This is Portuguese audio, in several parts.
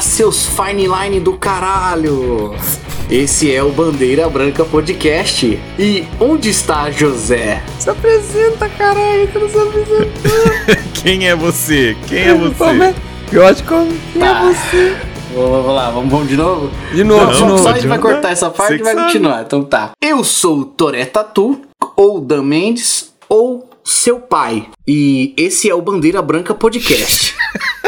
Fala seus fine line do caralho! Esse é o Bandeira Branca Podcast. E onde está José? Se apresenta, caralho, tu não se apresentou. Quem é você? Quem é você? Eu acho que quem Tá. é você? Vamos lá, vamos, vamos de novo? De novo, Não, de novo. só a gente vai cortar essa parte e vai sabe. continuar. Então tá. Eu sou o Toré Tatu, ou Dan Mendes, ou seu pai. E esse é o Bandeira Branca Podcast.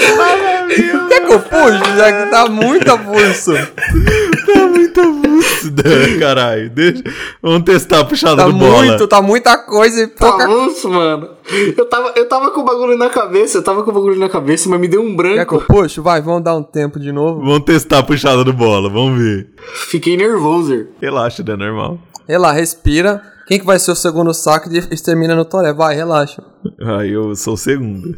Quer que eu puxe? Já que tá muito avulso. Tá muito avulso, caralho. Deixa... Vamos testar a puxada Tá do bola. muito, tá muita coisa e Tá pouca... monstro, mano. Eu tava, eu tava com o bagulho na cabeça, eu tava com o bagulho na cabeça, mas me deu um Quer que branco. eu puxe? Vai, vamos dar um tempo de novo. Vamos testar a puxada do bola, vamos ver. Fiquei nervoso. Relaxa, Dan, normal. Relaxa, respira. Quem que vai ser o segundo saco e extermina no Toré? Vai, relaxa. Aí eu sou o segundo.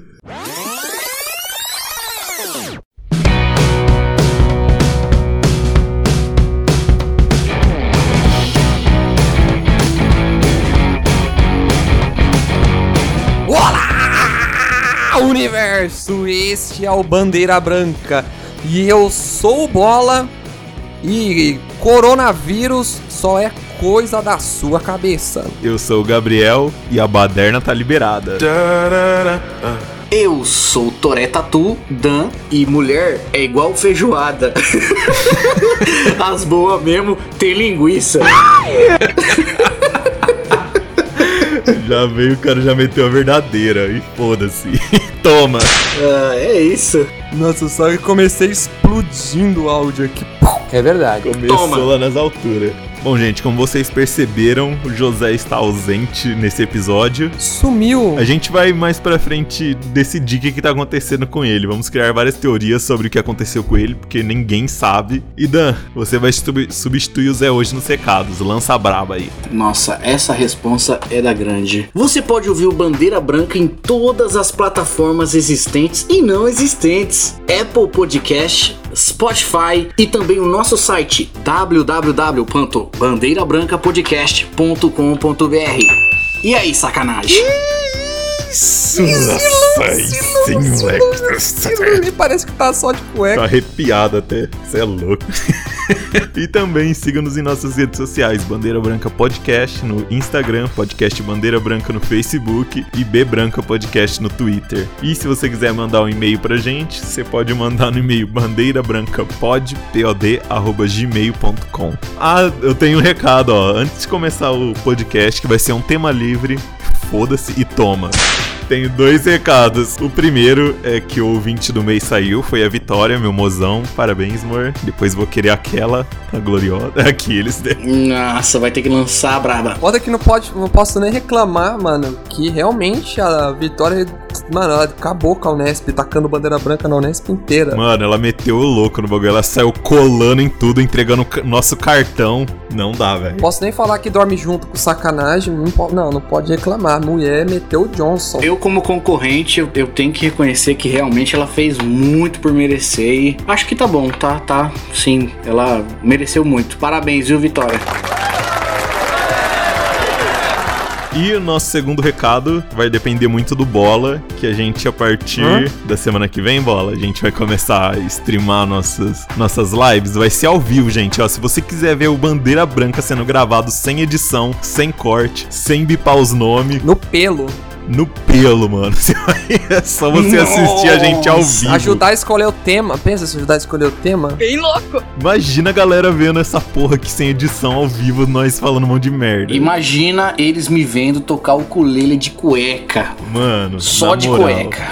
Universo! Este é o Bandeira Branca. E eu sou o Bola. E coronavírus só é coisa da sua cabeça. Eu sou o Gabriel e a baderna tá liberada. Eu sou Toré Tatu, Dan, e mulher é igual feijoada. As boas mesmo tem linguiça. Já veio, o cara já meteu a verdadeira. E foda-se. Toma. Ah, é isso. Nossa, só que comecei explodindo o áudio aqui. É verdade. Começou Toma. lá nas alturas. Bom, gente, como vocês perceberam, o José está ausente nesse episódio. Sumiu. A gente vai mais pra frente decidir o que, que tá acontecendo com ele. Vamos criar várias teorias sobre o que aconteceu com ele, porque ninguém sabe. E Dan, você vai sub- substituir o Zé hoje nos recados. Lança a braba aí. Nossa, essa responsa é da grande. Você pode ouvir o Bandeira Branca em todas as plataformas existentes e não existentes: Apple Podcast, Spotify e também o nosso site www.bandeirabrancapodcast.com.br. E aí, sacanagem? Moleque. Me parece que tá só de Tô cueca. arrepiado até. Você é louco. e também siga-nos em nossas redes sociais: Bandeira Branca Podcast no Instagram, Podcast Bandeira Branca no Facebook e B Branca Podcast no Twitter. E se você quiser mandar um e-mail pra gente, você pode mandar no e-mail bandeirabrancapod.gmail.com. Ah, eu tenho um recado, ó. Antes de começar o podcast, que vai ser um tema livre, foda-se e toma. Tenho dois recados. O primeiro é que o ouvinte do mês saiu, foi a Vitória, meu mozão. Parabéns, amor. Depois vou querer aquela, a gloriosa. Aqui eles Nossa, vai ter que lançar a braba. Foda que não, pode, não posso nem reclamar, mano, que realmente a vitória, mano, ela acabou com a Unesp, tacando bandeira branca na Unesp inteira. Mano, ela meteu o louco no bagulho. Ela saiu colando em tudo, entregando nosso cartão. Não dá, velho. Posso nem falar que dorme junto com sacanagem, não, po- não, não pode reclamar. Mulher meteu o Johnson. Eu, como concorrente, eu, eu tenho que reconhecer que realmente ela fez muito por merecer e acho que tá bom, tá, tá, sim, ela mereceu muito. Parabéns, viu, Vitória? E o nosso segundo recado vai depender muito do Bola, que a gente, a partir Hã? da semana que vem, Bola, a gente vai começar a streamar nossas, nossas lives. Vai ser ao vivo, gente. Ó, se você quiser ver o Bandeira Branca sendo gravado sem edição, sem corte, sem bipar os nomes, No pelo. No pelo, mano. É só você assistir a gente ao vivo. Ajudar a escolher o tema. Pensa se ajudar a escolher o tema. Bem louco. Imagina a galera vendo essa porra aqui sem edição ao vivo, nós falando um monte de merda. Imagina eles me vendo tocar o ukulele de cueca, Mano, só na de moral, cueca.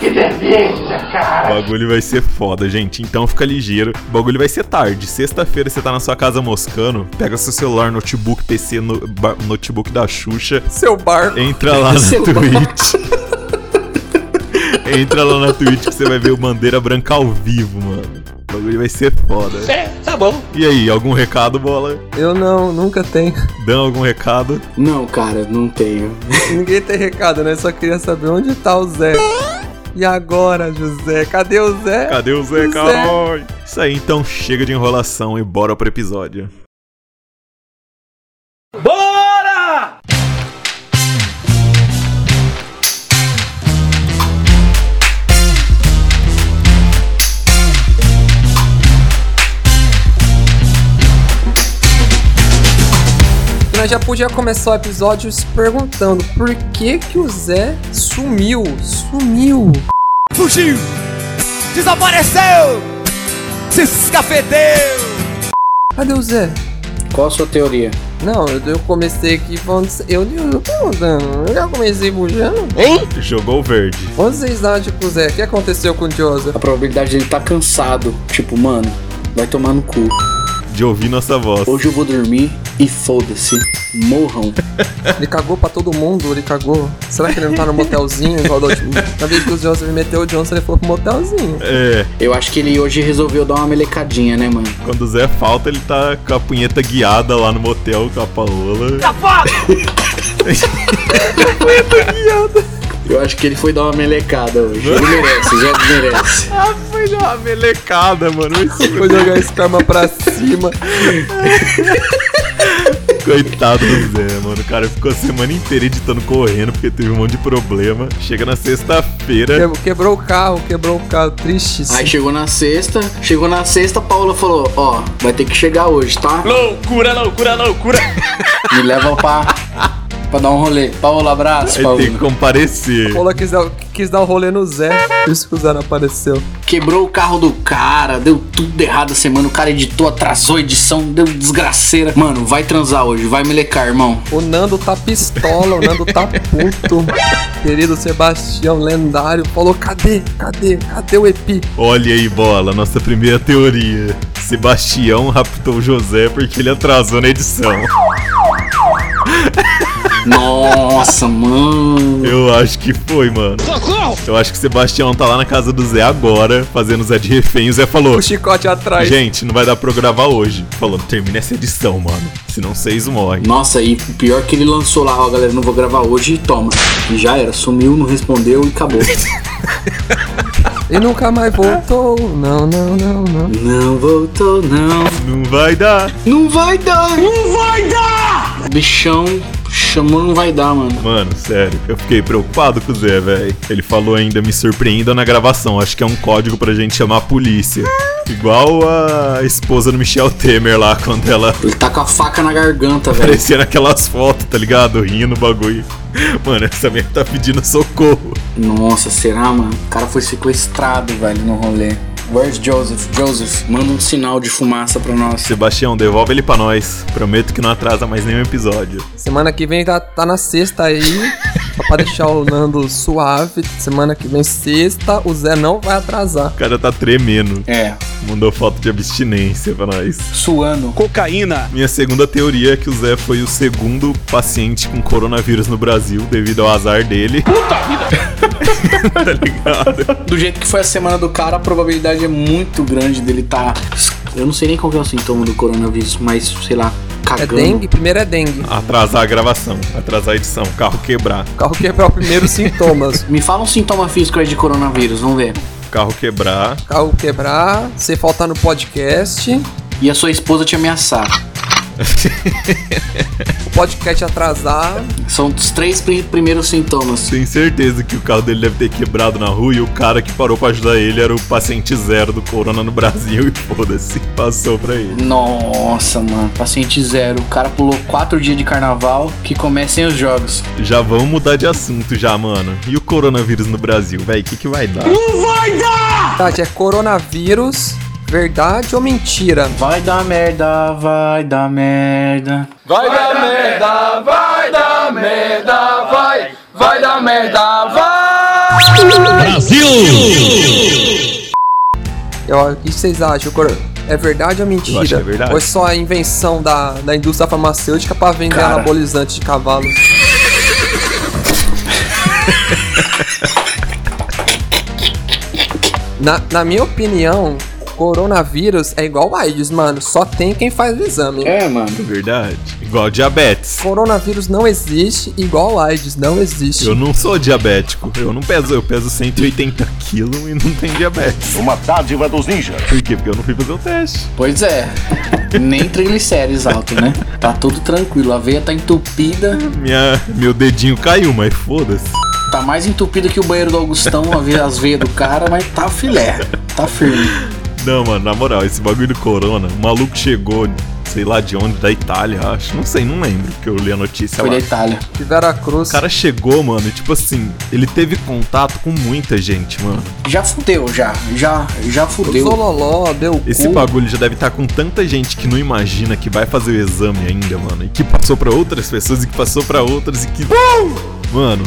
O bagulho vai ser foda, gente. Então fica ligeiro. O bagulho vai ser tarde. Sexta-feira você tá na sua casa moscando. Pega seu celular, notebook, PC, no, notebook da Xuxa. Seu barco. Entra lá na Seu Twitch. entra lá na Twitch que você vai ver o Bandeira Branca ao vivo, mano. O bagulho vai ser foda. É, tá bom. E aí, algum recado, bola? Eu não, nunca tenho. Dão algum recado? Não, cara, não tenho. Ninguém tem recado, né? Só queria saber onde tá o Zé. E agora, José? Cadê o Zé? Cadê o Zé, caralho? Isso aí, então chega de enrolação e bora pro episódio. Nós já podia começar o episódio se perguntando por que que o Zé sumiu, sumiu. Fugiu! Desapareceu! Se escafedeu! Cadê o Zé? Qual a sua teoria? Não, eu, eu comecei aqui falando. Eu, eu perguntando, eu já comecei bujando. Jogou verde. Onde vocês acham que o Zé? O que aconteceu com o Joseph? A probabilidade dele tá cansado. Tipo, mano, vai tomar no cu. De ouvir nossa voz. Hoje eu vou dormir e foda-se. Morram. Ele cagou pra todo mundo, ele cagou. Será que ele não tá no motelzinho igual da última? Na vez que o Joseph meteu o Johnson, ele foi pro motelzinho. É, Eu acho que ele hoje resolveu dar uma melecadinha, né, mano? quando o Zé falta, ele tá com a punheta guiada lá no motel com a Paola. Eu acho que ele foi dar uma melecada hoje. Ele merece, já merece. Ah, foi dar uma melecada, mano. Foi jogar esse karma pra cima. Coitado do Zé, mano. O cara ficou a semana inteira editando correndo porque teve um monte de problema. Chega na sexta-feira. Que- Quebrou o carro, quebrou o carro. Triste. Aí chegou na sexta, chegou na sexta, a Paula falou, ó, vai ter que chegar hoje, tá? Loucura, loucura, loucura! Me leva pra, pra dar um rolê. Paula, abraço, Aí Paula. tem que comparecer. Paula quis dar, quis dar um rolê no Zé. Por isso que o Zé não apareceu. Quebrou o carro do cara, deu tudo errado a semana. O cara editou, atrasou a edição, deu desgraceira. Mano, vai transar hoje, vai melecar, irmão. O Nando tá pistola, o Nando tá puto. Querido Sebastião, lendário, falou: cadê? Cadê? Cadê o Epi? Olha aí, bola, nossa primeira teoria. Sebastião raptou o José porque ele atrasou na edição. Nossa, mano. Eu acho que foi, mano. Eu acho que o Sebastião tá lá na casa do Zé agora, fazendo o Zé de refém. E o Zé falou: O chicote atrás. Gente, não vai dar pra eu gravar hoje. Falou: termina essa edição, mano. Senão vocês morrem. Nossa, e o pior que ele lançou lá, ó, galera, não vou gravar hoje e toma. E já era, sumiu, não respondeu e acabou. E nunca mais voltou. Não, não, não, não. não voltou, não. Não vai dar. Não vai dar! Não vai dar! Bichão chamou, não vai dar, mano. Mano, sério, eu fiquei preocupado com o Zé, velho. Ele falou ainda, me surpreenda na gravação. Acho que é um código pra gente chamar a polícia. Igual a esposa do Michel Temer lá, quando ela Ele tá com a faca na garganta, velho. aparecia naquelas fotos, tá ligado? Rindo o bagulho. Mano, essa mulher tá pedindo socorro. Nossa, será, mano? O cara foi sequestrado, velho, no rolê. Where's Joseph? Joseph, manda um sinal de fumaça pra nós. Sebastião, devolve ele pra nós. Prometo que não atrasa mais nenhum episódio. Semana que vem tá, tá na sexta aí. Só pra deixar o Nando suave. Semana que vem, sexta, o Zé não vai atrasar. O cara tá tremendo. É, Mandou foto de abstinência pra nós. suando. Cocaína! Minha segunda teoria é que o Zé foi o segundo paciente com coronavírus no Brasil, devido ao azar dele. Puta vida! tá ligado? Do jeito que foi a semana do cara, a probabilidade é muito grande dele tá. Eu não sei nem qual que é o sintoma do coronavírus, mas sei lá, É cagando. dengue? Primeiro é dengue. Atrasar a gravação, atrasar a edição, carro quebrar. Carro quebrar o primeiro sintomas. Me fala um sintoma físico aí de coronavírus, vamos ver. Carro quebrar. Carro quebrar, você faltar no podcast, E a sua esposa te ameaçar. o podcast atrasar. São os três pri- primeiros sintomas. Tenho certeza que o carro dele deve ter quebrado na rua e o cara que parou pra ajudar ele era o paciente zero do corona no Brasil e foda-se, passou pra ele. Nossa, mano, paciente zero. O cara pulou quatro dias de carnaval que comecem os jogos. Já vamos mudar de assunto já, mano. E o coronavírus no Brasil, véi, o que que vai dar? Tati, é coronavírus, verdade ou mentira? Vai dar merda, vai dar merda. Vai dar merda, vai dar merda, vai! Vai dar merda, vai! Eu- O que vocês acham? Coro- É verdade ou mentira? Eu acho que é verdade. Ou é só a invenção da, da indústria farmacêutica pra vender Cara. anabolizante de cavalo? na, na minha opinião, coronavírus é igual AIDS, mano. Só tem quem faz o exame. É, mano. É verdade. Igual diabetes. Coronavírus não existe, igual AIDS não existe. Eu não sou diabético. Eu não peso, eu peso 180 quilos e não tenho diabetes. Uma dádiva dos ninjas. Por quê? Porque eu não fui fazer o teste. Pois é. Nem triglicérides alto, né? Tá tudo tranquilo. A veia tá entupida. Minha, meu dedinho caiu, mas foda-se. Tá mais entupida que o banheiro do Augustão, as veias do cara, mas tá filé. Tá firme. Não, mano, na moral, esse bagulho do corona, o maluco chegou sei lá de onde, da Itália, acho. Não sei, não lembro, que eu li a notícia Foi lá. da Itália. De Veracruz. O cara chegou, mano, e tipo assim, ele teve contato com muita gente, mano. Já fudeu, já. Já, já o fudeu. Zololó, deu Esse cu. bagulho já deve estar com tanta gente que não imagina que vai fazer o exame ainda, mano. E que passou pra outras pessoas e que passou pra outras e que. Mano,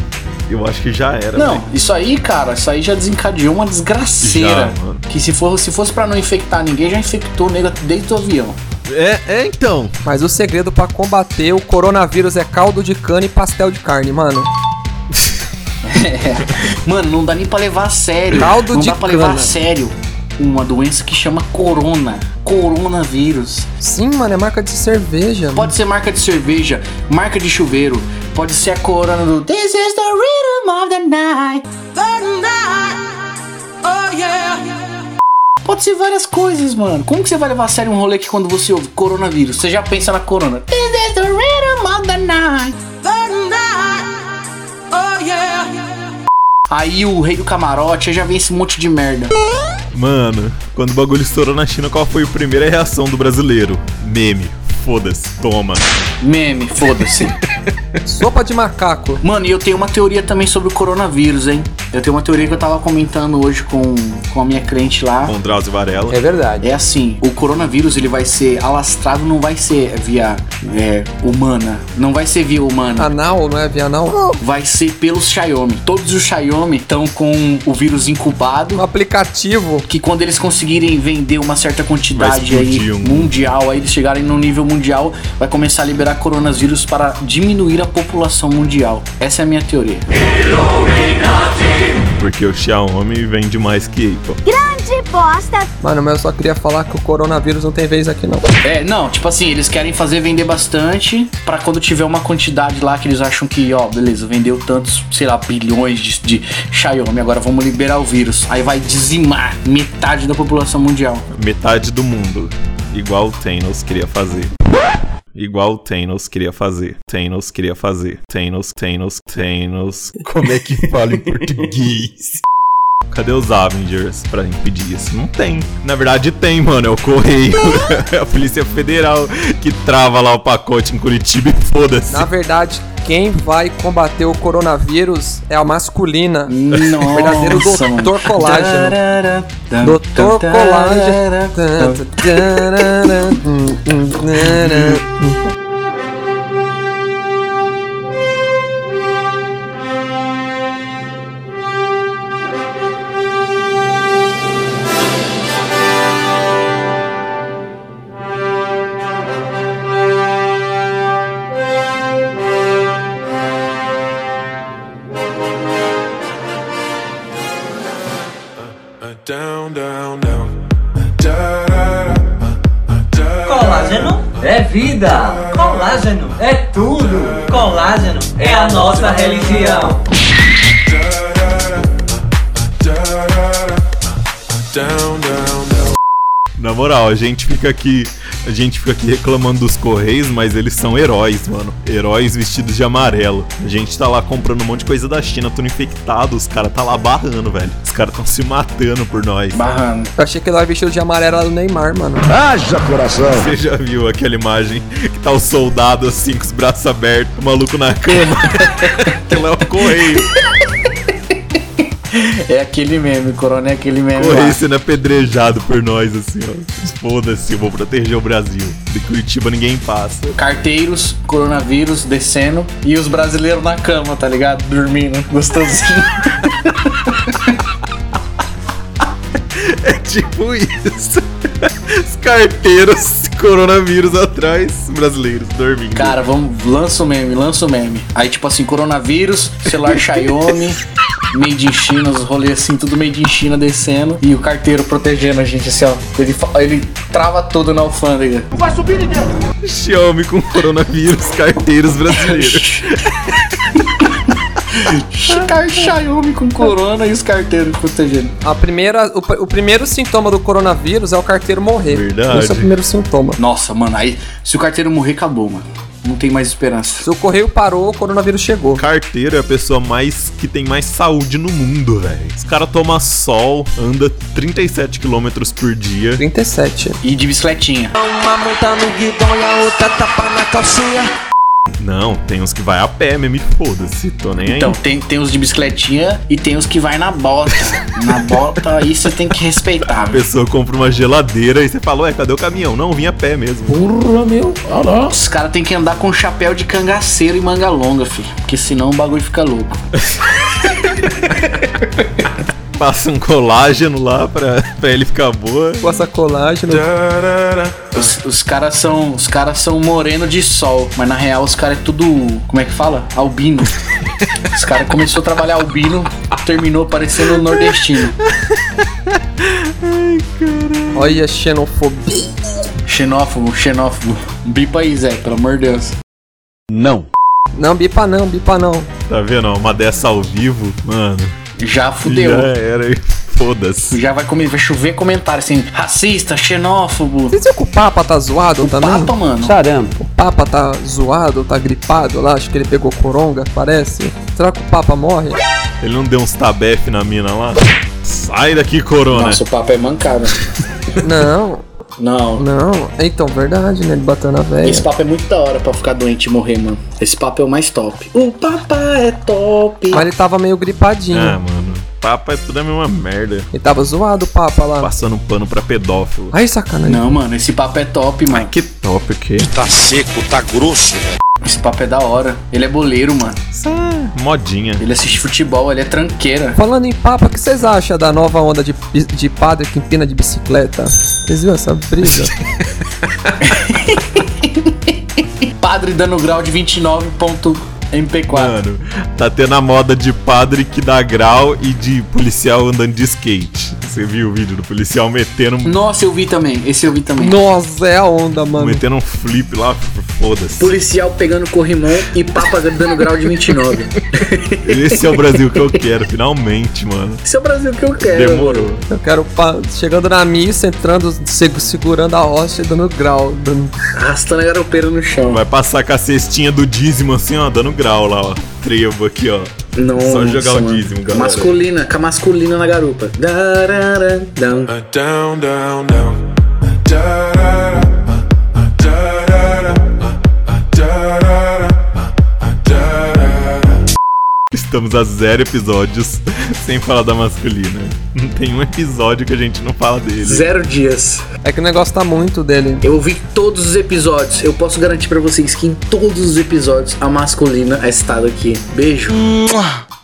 eu acho que já era. Não, velho. isso aí, cara, isso aí já desencadeou uma desgraceira. Já, mano. que se, for, se fosse pra não infectar ninguém, já infectou o nego desde o avião. É, é então. Mas o segredo pra combater o coronavírus é caldo de cana e pastel de carne, mano. Mano, não dá nem pra levar a sério. Caldo não de dá pra levar cana. a sério uma doença que chama corona. Coronavírus. Sim, mano, é marca de cerveja. mano. Pode ser marca de cerveja, marca de chuveiro, pode ser a corona do This is the rhythm of the night. Pode ser várias coisas, mano. Como que você vai levar a sério um rolê que quando você ouve coronavírus, você já pensa na corona? This is the rhythm of the night. Aí o rei do camarote aí já vem esse monte de merda. Mano, quando o bagulho estourou na China, qual foi a primeira reação do brasileiro? Meme. Foda-se, toma. Meme, foda-se. Sopa de macaco. Mano, e eu tenho uma teoria também sobre o coronavírus, hein? Eu tenho uma teoria que eu tava comentando hoje com, com a minha crente lá. Com Drauzio Varela. É verdade. É assim, o coronavírus ele vai ser alastrado, não vai ser via é, humana, não vai ser via humana. Anal, não é via anal? Vai ser pelos Xiaomi. Todos os Xiaomi estão com o vírus incubado. Um aplicativo. Que quando eles conseguirem vender uma certa quantidade aí mundial, aí eles chegarem no nível mundial, vai começar a liberar coronavírus para diminuir a população mundial. Essa é a minha teoria. Porque o Xiaomi vende mais que Apple. Grande bosta. Mano, mas eu só queria falar que o coronavírus não tem vez aqui, não. É, não, tipo assim, eles querem fazer vender bastante pra quando tiver uma quantidade lá que eles acham que, ó, beleza, vendeu tantos, sei lá, bilhões de, de Xiaomi, agora vamos liberar o vírus. Aí vai dizimar metade da população mundial. Metade do mundo. Igual o Thanos queria fazer. Igual o Thanos queria fazer. Thanos queria fazer. Thanos, Thanos, Thanos. Como é que fala em português? Cadê os Avengers pra impedir isso? Não tem. Na verdade tem, mano. É o Correio. É a Polícia Federal que trava lá o pacote em Curitiba e foda-se. Na verdade, quem vai combater o coronavírus é a masculina. Nossa. verdadeiro doutor colágeno. Doutor colágeno. Down. Na moral, a gente fica aqui. A gente fica aqui reclamando dos Correios, mas eles são heróis, mano. Heróis vestidos de amarelo. A gente tá lá comprando um monte de coisa da China, tudo infectado. Os caras tá lá barrando, velho. Os caras tão se matando por nós. Barrando. Eu achei que ele era vestido de amarelo era do Neymar, mano. Você já viu aquela imagem que tá o soldado assim com os braços abertos, o maluco na cama? Aquilo é o Correio. É aquele meme, corona é aquele meme. Correio sendo apedrejado por nós, assim, ó. Foda-se, eu vou proteger o Brasil. De Curitiba ninguém passa. Carteiros, coronavírus descendo e os brasileiros na cama, tá ligado? Dormindo, gostosinho. É tipo isso. Os carteiros, coronavírus atrás, brasileiros dormindo. Cara, vamos, lança o meme, lança o meme. Aí, tipo assim, coronavírus, celular Xiaomi, made in China, os rolês assim, tudo made in China descendo. E o carteiro protegendo a gente, assim, ó. Ele, ele trava tudo na alfândega. Xiaomi com coronavírus, carteiros brasileiros. Xiaomi com corona e os carteiros protegendo. A primeira, o, o primeiro sintoma do coronavírus é o carteiro morrer. Verdade. Esse é o primeiro sintoma. Nossa, mano, aí se o carteiro morrer, acabou, mano. Não tem mais esperança. Se o correio parou, o coronavírus chegou. Carteiro é a pessoa mais que tem mais saúde no mundo, velho. Os cara toma sol, anda 37 km por dia. 37. E de bicicletinha. Uma monta no guidão e a outra tapa na calcinha. Não, tem uns que vai a pé mesmo e foda-se, tô nem aí. Então, tem, tem os de bicicletinha e tem os que vai na bota. na bota, aí você tem que respeitar. A pessoa compra uma geladeira e você fala, ué, cadê o caminhão? Não, vim a pé mesmo. Porra, meu. Olha Os caras tem que andar com chapéu de cangaceiro e manga longa, filho. Porque senão o bagulho fica louco. Passa um colágeno lá pra, pra ele ficar boa. Com essa colagem. Os, os caras são. Os caras são moreno de sol, mas na real os caras é tudo. Como é que fala? Albino. Os caras começou a trabalhar albino, terminou parecendo nordestino. Olha a xenofobia. Xenófobo, xenófobo. Bipa aí, Zé, pelo amor de Deus. Não, bipa não, bipa não. Tá vendo? ó, Uma dessa ao vivo, mano. Já fudeu. Já era foda-se. Já vai, comer, vai chover comentário assim, racista, xenófobo. Vocês viram que o Papa tá zoado também? Papa, mano. O Papa tá zoado, tá gripado lá, acho que ele pegou coronga, parece. Será que o Papa morre? Ele não deu uns tabef na mina lá? Sai daqui, corona. Nossa, o papo é mancado. Não, Não. não. Então, verdade, né? Ele bateu na velha. Esse papo é muito da hora pra ficar doente e morrer, mano. Esse papo é o mais top. O papo é top. Mas ele tava meio gripadinho. Ah, mano. Papo é tudo a mesma merda. Ele tava zoado o Papa lá. Passando pano pra pedófilo. Ai, sacanagem. Não, mano, esse papo é top, mano. Que top o quê? Tá seco, tá grosso. Esse papo é da hora. Ele é boleiro, mano. Modinha. Ele assiste futebol, ele é tranqueira. Falando em Papa, o que vocês acham da nova onda de, de padre que empina de bicicleta? Vocês viram essa brisa? Padre dando grau de 29.mp4. Mano, tá tendo a moda de padre que dá grau e de policial andando de skate. Você viu o vídeo do policial metendo, Nossa, eu vi também. Esse eu vi também. Nossa, é a onda, mano. metendo um flip lá? Foda-se. Policial pegando corrimão e papa dando grau de 29. Esse é o Brasil que eu quero, finalmente, mano. Esse é o Brasil que eu quero. Demorou. Eu quero pa- chegando na missa, entrando, se- segurando a hóstia e dando grau. Dando... Arrastando a garopeira no chão. Vai passar com a cestinha do dízimo assim, ó, dando grau lá, ó. Trevo aqui, ó. Nossa, Só jogar o dízimo, galera. Masculina, com a masculina na garupa. Down, down, down. Estamos a zero episódios sem falar da masculina. Não tem um episódio que a gente não fala dele. Zero dias. É que o negócio tá muito dele. Eu ouvi todos os episódios. Eu posso garantir pra vocês que em todos os episódios a masculina é estado aqui. Beijo.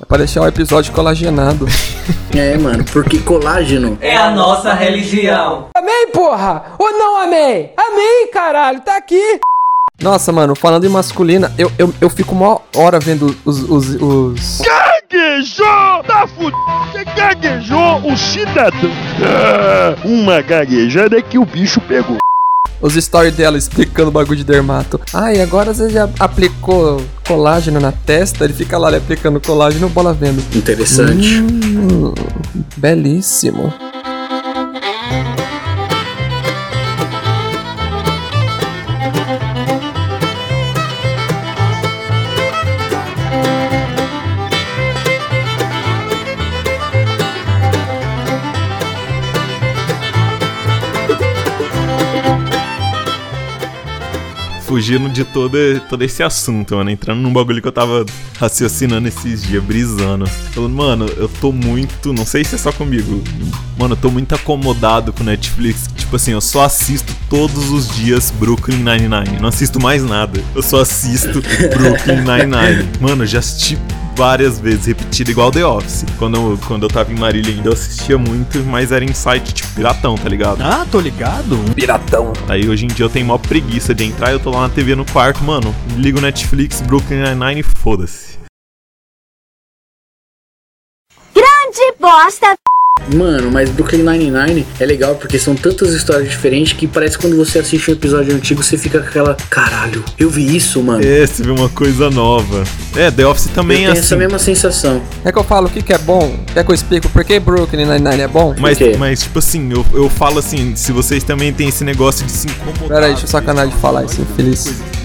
É pra deixar o episódio colagenado. É, mano, porque colágeno É a nossa religião. Amei, porra! Ou não amei? Amei, caralho, tá aqui! Nossa, mano, falando em masculina, eu, eu, eu fico uma hora vendo os. os, os... Gaguejou! Tá fudido! Você gaguejou o cidadão! Ah, uma gaguejada que o bicho pegou. os stories dela explicando o bagulho de dermato. Ai, agora você já aplicou colágeno na testa? Ele fica lá ele aplicando colágeno, bola vendo. interessante. Hum, belíssimo. Fugindo de todo, todo esse assunto, mano. Entrando num bagulho que eu tava raciocinando esses dias, brisando. Falando, mano, eu tô muito. Não sei se é só comigo. Mano, eu tô muito acomodado com Netflix. Tipo assim, eu só assisto todos os dias Brooklyn Nine-Nine. Não assisto mais nada. Eu só assisto Brooklyn Nine-Nine. Mano, eu já assisti várias vezes, repetido igual The Office. Quando eu, quando eu tava em Marília ainda, eu assistia muito, mas era em site tipo piratão, tá ligado? Ah, tô ligado. Piratão. Aí hoje em dia eu tenho maior preguiça de entrar, eu tô lá na TV no quarto, mano, ligo Netflix, Brooklyn Nine-Nine e foda-se. Grande bosta. Mano, mas Brooklyn Nine-Nine é legal porque são tantas histórias diferentes que parece que quando você assiste um episódio antigo você fica com aquela. Caralho, eu vi isso, mano. É, você vê uma coisa nova. É, The Office também eu é tenho essa assim. mesma sensação. É que eu falo o que, que é bom? Quer que eu explique por que Brooklyn Nine-Nine é bom? Mas, mas, tipo assim, eu, eu falo assim, se vocês também têm esse negócio de se incomodar. Pera aí, deixa eu sacanagem de falar isso, infeliz. coisa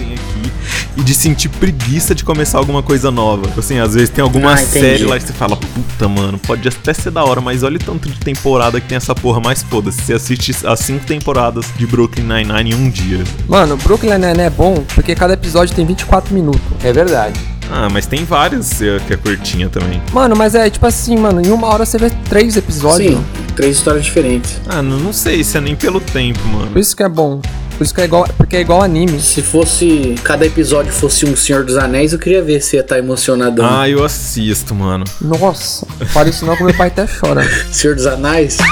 e de sentir preguiça de começar alguma coisa nova. Tipo Assim, às vezes tem alguma Ah, série lá que você fala, puta, mano, pode até ser da hora, mas olha o tanto de temporada que tem essa porra, mas foda-se. Você assiste as cinco temporadas de Brooklyn Nine-Nine em um dia. Mano, Brooklyn Nine-Nine é bom porque cada episódio tem 24 minutos. É verdade. Ah, mas tem várias é, que é curtinha também. Mano, mas é tipo assim, mano, em uma hora você vê três episódios. Sim, três histórias diferentes. Ah, não, não sei se é nem pelo tempo, mano. Por isso que é bom. Por isso que é igual, porque é igual anime. Se fosse. Cada episódio fosse um Senhor dos Anéis, eu queria ver se ia estar emocionadão. Ah, eu assisto, mano. Nossa, fala isso não que meu pai até chora. Senhor dos Anéis?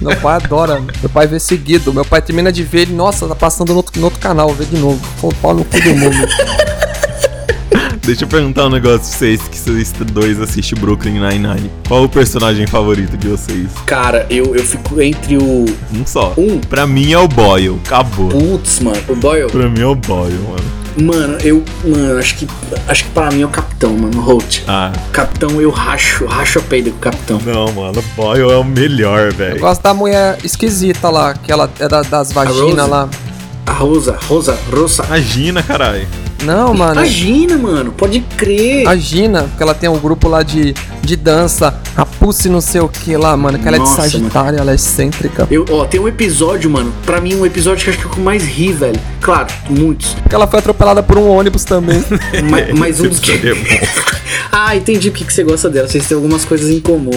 Meu pai adora. Meu pai vê seguido. Meu pai termina de ver ele, nossa, tá passando no outro, no outro canal, vê de novo. Pô, pau no cu do mundo. Deixa eu perguntar um negócio pra vocês, que vocês dois assistem Brooklyn Nine-Nine. Qual o personagem favorito de vocês? Cara, eu, eu fico entre o. Um só. Um? Pra mim é o Boyle. Acabou. Putz, mano, o Boyle. Pra mim é o Boyle, mano. Mano, eu. Mano, acho que. Acho que pra mim é o capitão, mano. O Holt. Ah, Capitão, eu racho, racho a peida com o capitão. não, mano. O Boyle é o melhor, Eu velho. gosto da mulher esquisita lá, que ela é da- das vaginas lá. A Rosa, Rosa, Rosa. Imagina, caralho. Não, mano. Imagina, mano, pode crer. A Gina, porque ela tem um grupo lá de, de dança, a Pussy não sei o que lá, mano, que ela é de Sagitário, ela é excêntrica. Eu, ó, tem um episódio, mano. Pra mim, um episódio que acho que é o que eu mais ri, velho. Claro, muitos. Porque ela foi atropelada por um ônibus também. Mas, mas um dos que. É bom. Ah, entendi porque que você gosta dela. Vocês têm algumas coisas em comum.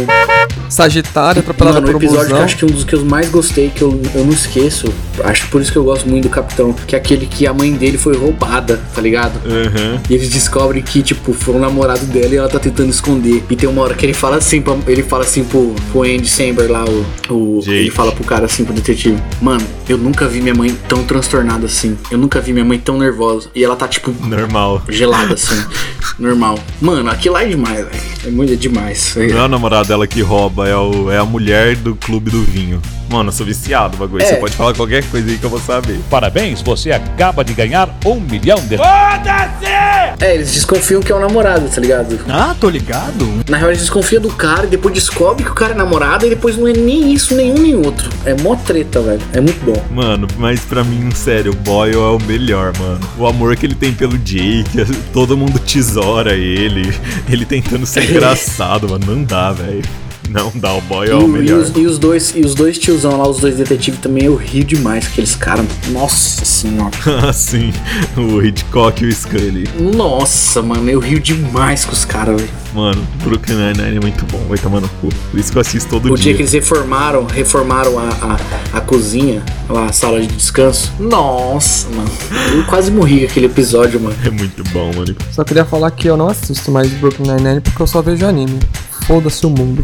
Sagitário, atropelada Mano, o por um episódio que eu busão. acho que um dos que eu mais gostei, que eu, eu não esqueço, acho que por isso que eu gosto muito do Capitão, que é aquele que a mãe dele foi roubada, tá ligado? Aham. E eles descobrem que, tipo, foi um namorado dela e ela tá tentando esconder. E tem uma hora que ele fala assim, pra- ele fala assim pro, pro Andy Samberg lá, o. o ele fala pro cara assim, pro detetive. Mano, eu nunca vi minha mãe tão transtornada assim. Eu nunca vi minha mãe tão nervosa. E ela tá, tipo, Normal. gelada assim. normal. Mano, aquilo lá é demais, velho. É muito é demais. Não é o namorado dela que rouba, é, o, é a mulher do clube do vinho. Mano, eu sou viciado bagulho. É. Você pode falar qualquer coisa aí que eu vou saber. Parabéns, você acaba de ganhar um milhão de. É, eles desconfiam que é o namorado, tá ligado? Ah, tô ligado. Na real, eles desconfiam do cara e depois descobre que o cara é namorado e depois não é nem isso, nenhum nem outro. É mó treta, velho. É muito bom. Mano, mas pra mim, sério, o Boyle é o melhor, mano. O amor que ele tem pelo Jake, todo mundo tesoura ele, ele tentando ser engraçado, mano. Não dá, velho. Não dá, o Boyle é E, o o- e melhor. os, e os dois, e os dois tiozão lá, os dois detetives também, eu rio demais com aqueles caras. Nossa senhora. Assim, o Hitchcock e o Scully. Nossa, mano, eu rio demais com os caras, velho. Mano, Brooklyn Nine-Nine é muito bom, vai tomar no cu. Por isso que eu assisto todo O dia. dia que eles reformaram, reformaram a, a, a cozinha, lá, a sala de descanso. Nossa, mano. Eu quase morri com aquele episódio, mano. É muito bom, mano. Só queria falar que eu não assisto mais Brooklyn Nine-Nine porque eu só vejo anime. Foda-se o mundo.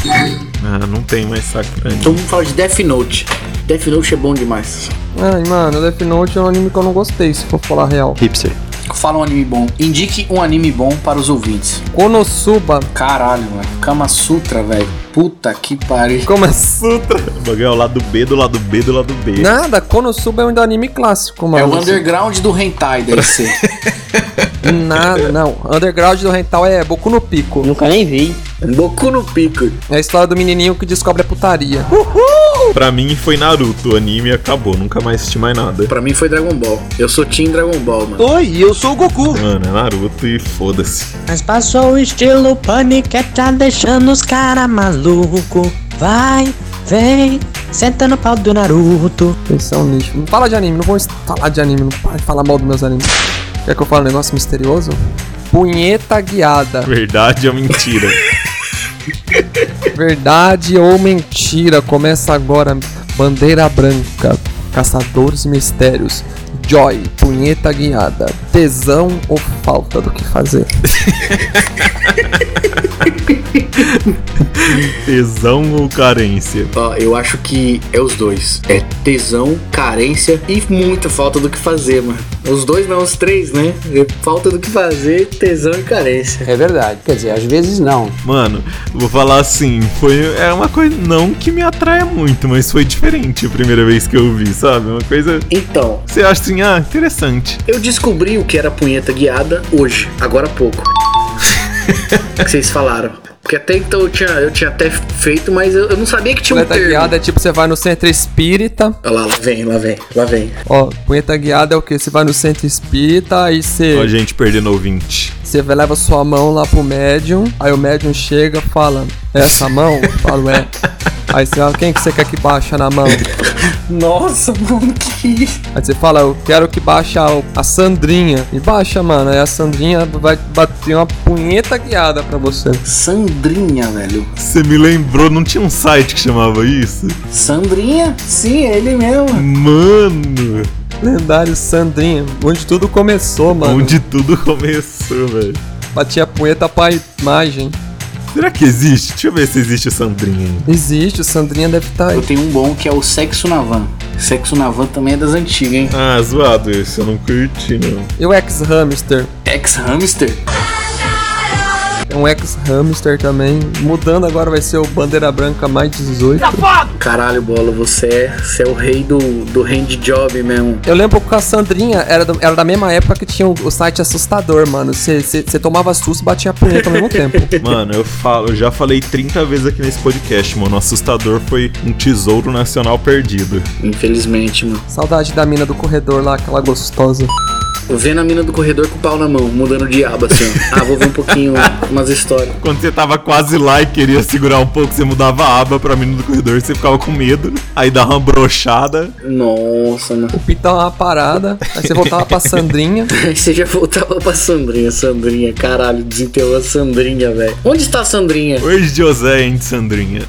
Ah, não tem mais saco pra mim. Então vamos falar de Death Note. Death Note é bom demais. Ai, mano, Death Note é um anime que eu não gostei, se for falar a real. Hipster. Fala um anime bom. Indique um anime bom para os ouvintes. Konosuba. Caralho, velho. Kama Sutra, velho. Puta que pariu. É Sutra? O bagulho é o lado B do lado B do lado B. Nada, Konosuba é um anime clássico, É mano. o underground do hentai, deve ser. Nada, não. Underground do Rental é Boku no Pico. Nunca nem vi. Boku no pico. É a história do menininho que descobre a putaria. Pra mim foi Naruto, o anime acabou, nunca mais assisti mais nada. Pra mim foi Dragon Ball. Eu sou Team Dragon Ball, mano. Oi, eu sou o Goku. Mano, é Naruto e foda-se. Mas passou o estilo pânico, é tá deixando os cara maluco. Vai, vem, senta no pau do Naruto. Esse é um nicho. Não fala de anime, não vou falar de anime, não para de falar mal dos meus animes. Quer que eu fale um negócio misterioso? Punheta guiada. Verdade ou mentira? Verdade ou mentira? Começa agora. Bandeira branca. Caçadores mistérios. Joy, punheta guiada. Tesão ou falta do que fazer? Tesão ou carência? Ó, eu acho que é os dois. É tesão, carência e muita falta do que fazer, mano. Os dois não, os três, né? É Falta do que fazer, tesão e carência. É verdade. Quer dizer, às vezes não. Mano, vou falar assim, foi é uma coisa não que me atraia muito, mas foi diferente a primeira vez que eu vi, sabe? Uma coisa Então, você acha assim, ah, interessante. eu descobri o que era punheta guiada hoje, agora há pouco. que vocês falaram. Porque até então eu tinha, eu tinha até feito, mas eu, eu não sabia que tinha um Punheta termo. guiada é tipo, você vai no centro espírita. Olha lá, lá vem, lá vem, lá vem. Ó, punheta guiada é o que? Você vai no centro espírita, aí Ó, a você, gente perdendo ouvinte. você leva sua mão lá pro médium, aí o médium chega fala, "É essa mão? Eu falo, é. Aí você fala, quem que você quer que baixa na mão? Nossa, mano, que? Aí você fala, eu quero que baixa a- Sandrinha. E baixa, mano. Aí a Sandrinha vai bater uma punheta guiada pra você. Sandrinha, velho. Você me lembrou, não tinha um site que chamava isso? Sandrinha? Sim, é ele mesmo. Mano, Lendário Sandrinha, onde tudo começou, mano. onde tudo começou, velho. Batia punheta pra imagem. Será que existe? Deixa eu ver se existe o Sandrinha ainda. Existe, o Sandrinha deve estar Eu aí. tenho um bom que é o Sexo na Van. Sexo na Van também é das antigas, hein? Ah, zoado esse, eu não curti, não. E o ex-hamster? Ex-hamster? É um ex-hamster também. Mudando agora vai ser o Bandeira Branca mais 18. Caralho, bola, você é, você é o rei do, do hand job mesmo. Eu lembro que a Sandrinha era, do- era da mesma época que tinha o, o site assustador, mano. Você tomava susto e batia a punheta ao mesmo tempo. Mano, eu falo, eu já falei 30 vezes aqui nesse podcast, mano. O assustador foi um tesouro nacional perdido. Infelizmente, mano. Saudade da mina do corredor lá, aquela gostosa. Vendo a mina do corredor com o pau na mão, mudando de aba assim, ó. Ah, vou ver um pouquinho umas histórias. Quando você tava quase lá e queria segurar um pouco, você mudava a aba pra menino do corredor, você ficava com medo. Aí dava uma brochada. Nossa, mano. O Pitão uma parada, aí você voltava pra Sandrinha. Aí você já voltava pra Sandrinha, Sandrinha, caralho, desenterrou a Sandrinha, velho. Onde está a Sandrinha? Where's José and Sandrinha?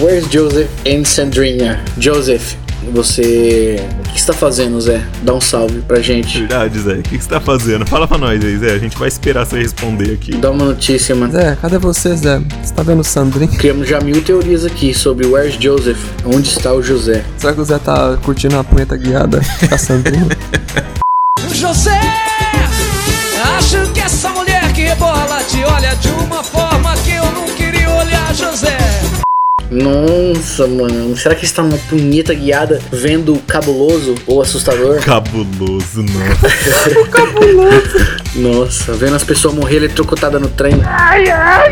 Where's Joseph and Sandrinha? Joseph, você. O que você tá fazendo, Zé? Dá um salve pra gente. Verdade, Zé. O que que você tá fazendo? Fala pra nós aí, Zé. A gente vai esperar você responder aqui. Dá uma notícia, mano. Zé, cadê você, Zé? Você tá vendo o Sandrinha? Criamos já mil teorias aqui sobre Where's Joseph? Onde está o José? Será que o Zé tá curtindo a punheta guiada com a Sandrinha? José, acho que essa mulher que rebola te olha de uma forma Nossa, mano. Será que está numa punheta guiada vendo cabuloso ou assustador? Cabuloso, não. Nossa, vendo as pessoas morrer eletrocutadas no trem.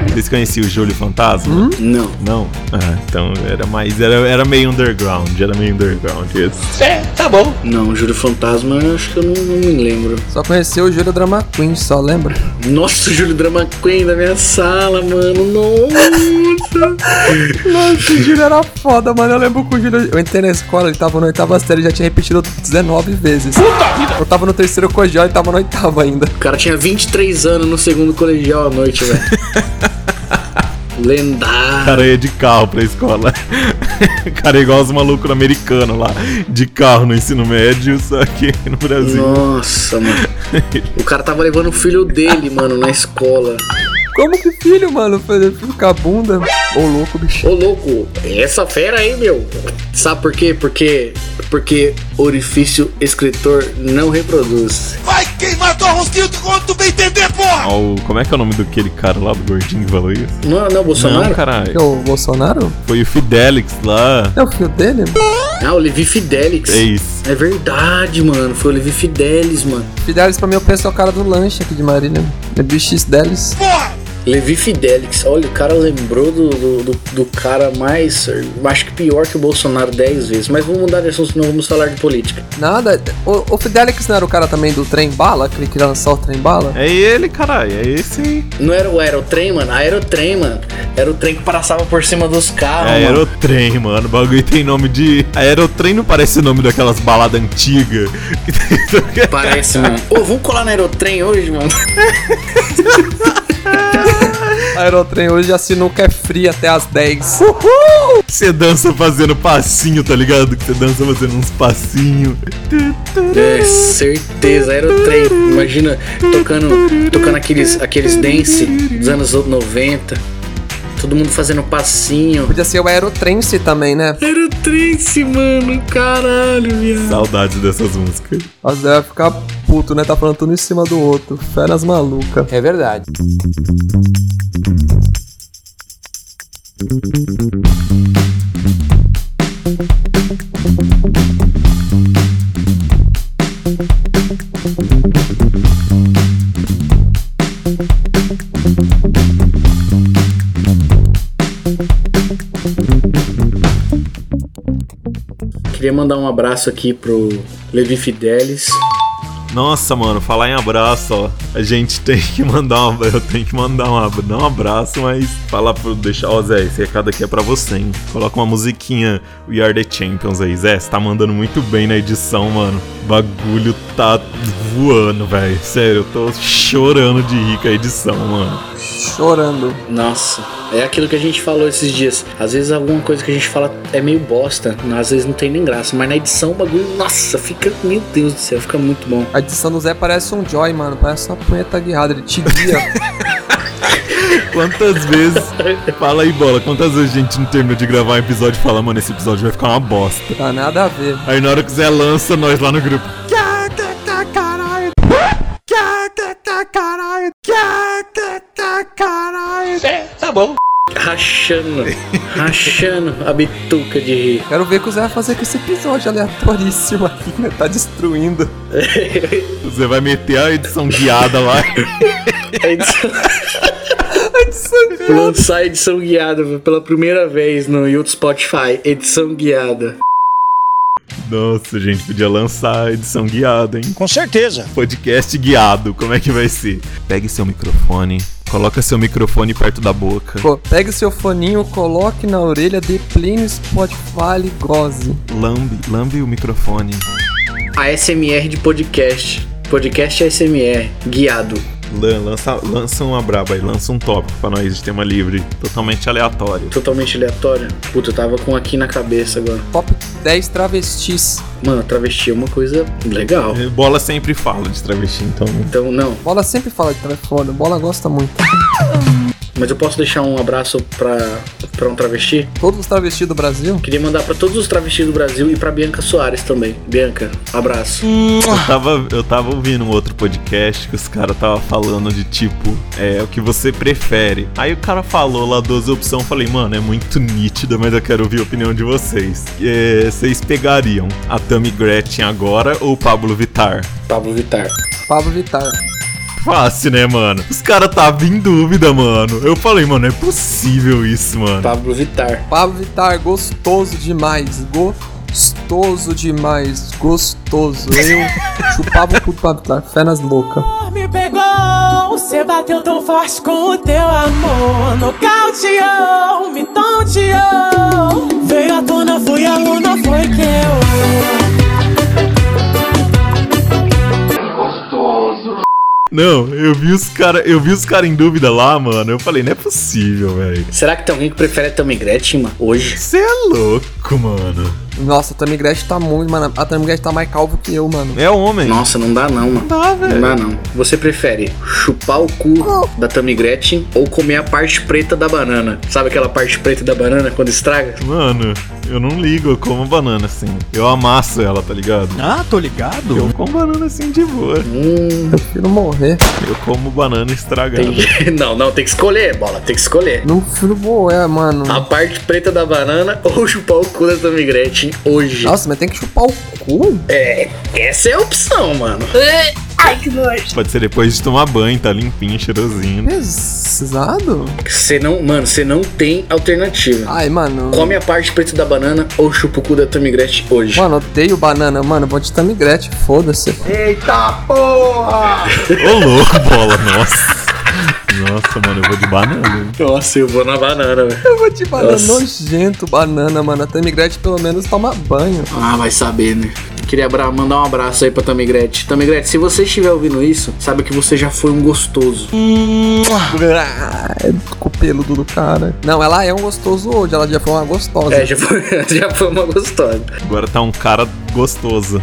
Vocês conheciam o Júlio Fantasma? Hum? Não. Não? Ah, então era mais. Era, era meio underground. Era meio underground esse. É, tá bom. Não, Júlio Fantasma, eu acho que eu não, não me lembro. Só conheceu o Júlio Drama Queen, só lembra? Nossa, o Júlio Drama Queen da minha sala, mano. Nossa. Nossa, o Júlio era foda, mano. Eu lembro que o Júlio. Eu entrei na escola, ele tava na oitava série, já tinha repetido 19 vezes. Puta vida! Eu tava no terceiro colegial e tava na oitava ainda. O cara tinha 23 anos no segundo colegial à noite, velho. O Lendário. cara ia de carro pra escola. O cara é igual os malucos americanos lá. De carro no ensino médio, só que no Brasil. Nossa, mano. O cara tava levando o filho dele, mano, na escola. Como que filho, mano? Fazer a bunda? Ô louco, bicho. Ô louco, essa fera aí, meu. Sabe por quê? Porque. Porque orifício escritor não reproduz. Vai queimar tua rosquinha quando tu bem entender, porra! Ó, o- como é que é o nome daquele cara lá, do gordinho que falou isso? Não, não, Bolsonaro? Não, caralho. É o Bolsonaro? Foi o Fidelix lá. É o filho dele? Ah, o Levi Fidelix. É isso. É verdade, mano. Foi o Levi Fidelis, mano. Fidelis pra mim eu penso é o cara do lanche aqui de Marília. É bicho Delis. Levi Fidelix. Olha, o cara lembrou do, do, do- do cara mais. Acho que pior que o Bolsonaro 10 vezes. Mas vamos mudar de assunto, senão vamos falar de política. Nada. O, o Fidelix não era o cara também do trem bala? Aquele que lançou o trem bala? É ele, caralho. É esse aí. Não era o aerotrem, mano? Aerotrem, mano. Era o trem que passava por cima dos carros. É mano. aerotrem, mano. O bagulho tem nome de. Aerotrem não parece o nome daquelas baladas antigas. Parece, mano. Ô, vamos colar no aerotrem hoje, mano? Aerotrem hoje a sinuca é fria até as 10. Você dança fazendo passinho, tá ligado? Que você dança fazendo uns passinhos. É, certeza, aerotrem. Imagina tocando, tocando aqueles, aqueles dance dos anos 90. Todo mundo fazendo passinho. Podia ser o Aerotrance também, né? Aerotrance, mano. Caralho, viado. Saudades dessas músicas. Zé vai ficar puto, né? Tá falando tudo em cima do outro. Feras maluca. É verdade. Queria mandar um abraço aqui pro Levi Fidelis. Nossa, mano, falar em abraço, ó. A gente tem que mandar um, eu tenho que mandar um, não um abraço, mas falar pro deixar, ó, Zé, esse recado aqui é pra você, hein? Coloca uma musiquinha We Are the Champions aí, Zé, você tá mandando muito bem na edição, mano. O bagulho tá voando, velho. Sério, eu tô chorando de rir com a edição, mano. Chorando. Nossa, é aquilo que a gente falou esses dias. Às vezes alguma coisa que a gente fala é meio bosta, às vezes não tem nem graça, mas na edição o bagulho, nossa, fica, meu Deus do céu, fica muito bom. A edição do Zé parece um Joy, mano. Parece uma punheta guiada. Ele te guia. Quantas vezes. Fala aí, bola. Quantas vezes a gente não terminou de gravar um episódio e fala, mano, esse episódio vai ficar uma bosta. tá nada a ver. Aí na hora que o Zé lança, nós lá no grupo. Bom. Rachando, rachando a bituca de rir. Quero ver o que o Zé vai fazer com esse episódio aleatoríssimo aqui, né? Tá destruindo. Você vai meter a edição guiada lá. A edição... Lançar a edição guiada pela primeira vez no YouTube Spotify. Edição guiada. Nossa, gente, podia lançar a edição guiada, hein? Com certeza. Podcast guiado, como é que vai ser? Pegue seu microfone, coloca seu microfone perto da boca. Pô, pegue seu foninho, coloque na orelha, dê play no Spotify e goze. Lambe, lambe o microfone. ASMR de podcast. Podcast ASMR, guiado. Lan- Lança, lança uma braba aí, lança um tópico pra nós de tema livre, totalmente aleatório. Totalmente aleatório. Puta, eu tava com aqui na cabeça agora. Top 10 travestis. Mano, travesti é uma coisa legal. Bola sempre fala de travesti, então. Então, não. Bola sempre fala de telefone, Bola gosta muito. Mas eu posso deixar um abraço pra, pra um travesti? Todos os travestis do Brasil? Queria mandar pra todos os travestis do Brasil e pra Bianca Soares também. Bianca, abraço. Eu tava, eu tava ouvindo um outro podcast que os caras tava falando de tipo, é o que você prefere. Aí o cara falou lá 12 opções, eu falei, mano, é muito nítido, mas eu quero ouvir a opinião de vocês. É, vocês pegariam a Tammy Gretchen agora ou o Pablo Vittar? Pablo Vittar. Pablo Vittar. Fácil, né, mano? Os caras tava em dúvida, mano. Eu falei, mano, é possível isso, mano. Pablo Vittar. Pablo Vittar, gostoso demais. Gostoso demais. Gostoso. Eu chupava o cu do Pablo Vittar. Fé nas bocas. Me pegou, você bateu tão forte com o teu amor. Nocauteou, me tonteou. Veio à tona, fui aluna, foi que Não, eu vi os cara, eu vi os cara em dúvida lá, mano. Eu falei, não é possível, velho. Será que tem alguém que prefere a Tammy Gretchen? Hoje? Você é louco, mano. Nossa, a Tammy Gretchen tá muito, mano. A Tammy Gretchen tá mais calvo que eu, mano. É homem. Nossa, não dá não, mano. Não dá, velho. Não dá não. Você prefere chupar o cu da Tammy Gretchen ou comer a parte preta da banana? Sabe aquela parte preta da banana quando estraga? Mano, eu não ligo, eu como banana assim. Eu amasso ela, tá ligado? Ah, tô ligado. Eu como banana assim de boa. Hum, Eu prefiro morrer. Eu como banana estragada. tem... não, não, tem que escolher, bola, tem que escolher. Não prefiro morrer, mano. A parte preta da banana ou chupar o cu da Tammy Gretchen hoje? Nossa, mas tem que chupar o cu? É, essa é a opção, mano. Ai, que nojo. Pode ser depois de tomar banho, tá limpinho, cheirosinho. Pesado? Você não, mano, você não tem alternativa. Ai, mano. Come a parte preta da banana ou chupa o cu da Tammy Gretchen hoje. Mano, odeio banana, mano. Vou de Tammy Gretchen, foda-se. Eita porra! Ô louco, bola, nossa. Nossa, mano, eu vou de banana. Nossa, eu vou na banana, velho. Eu vou de banana Nossa. nojento, banana, mano. A Tammy Gretchen pelo menos toma banho. Ah, vai saber, né? Queria mandar um abraço aí pra. Tammy Gretchen, se você estiver ouvindo isso, sabe que você já foi um gostoso. Ah, Com o peludo do cara. Não, ela é um gostoso hoje. Ela já foi uma gostosa. É, já foi, já foi uma gostosa. Agora tá um cara gostoso.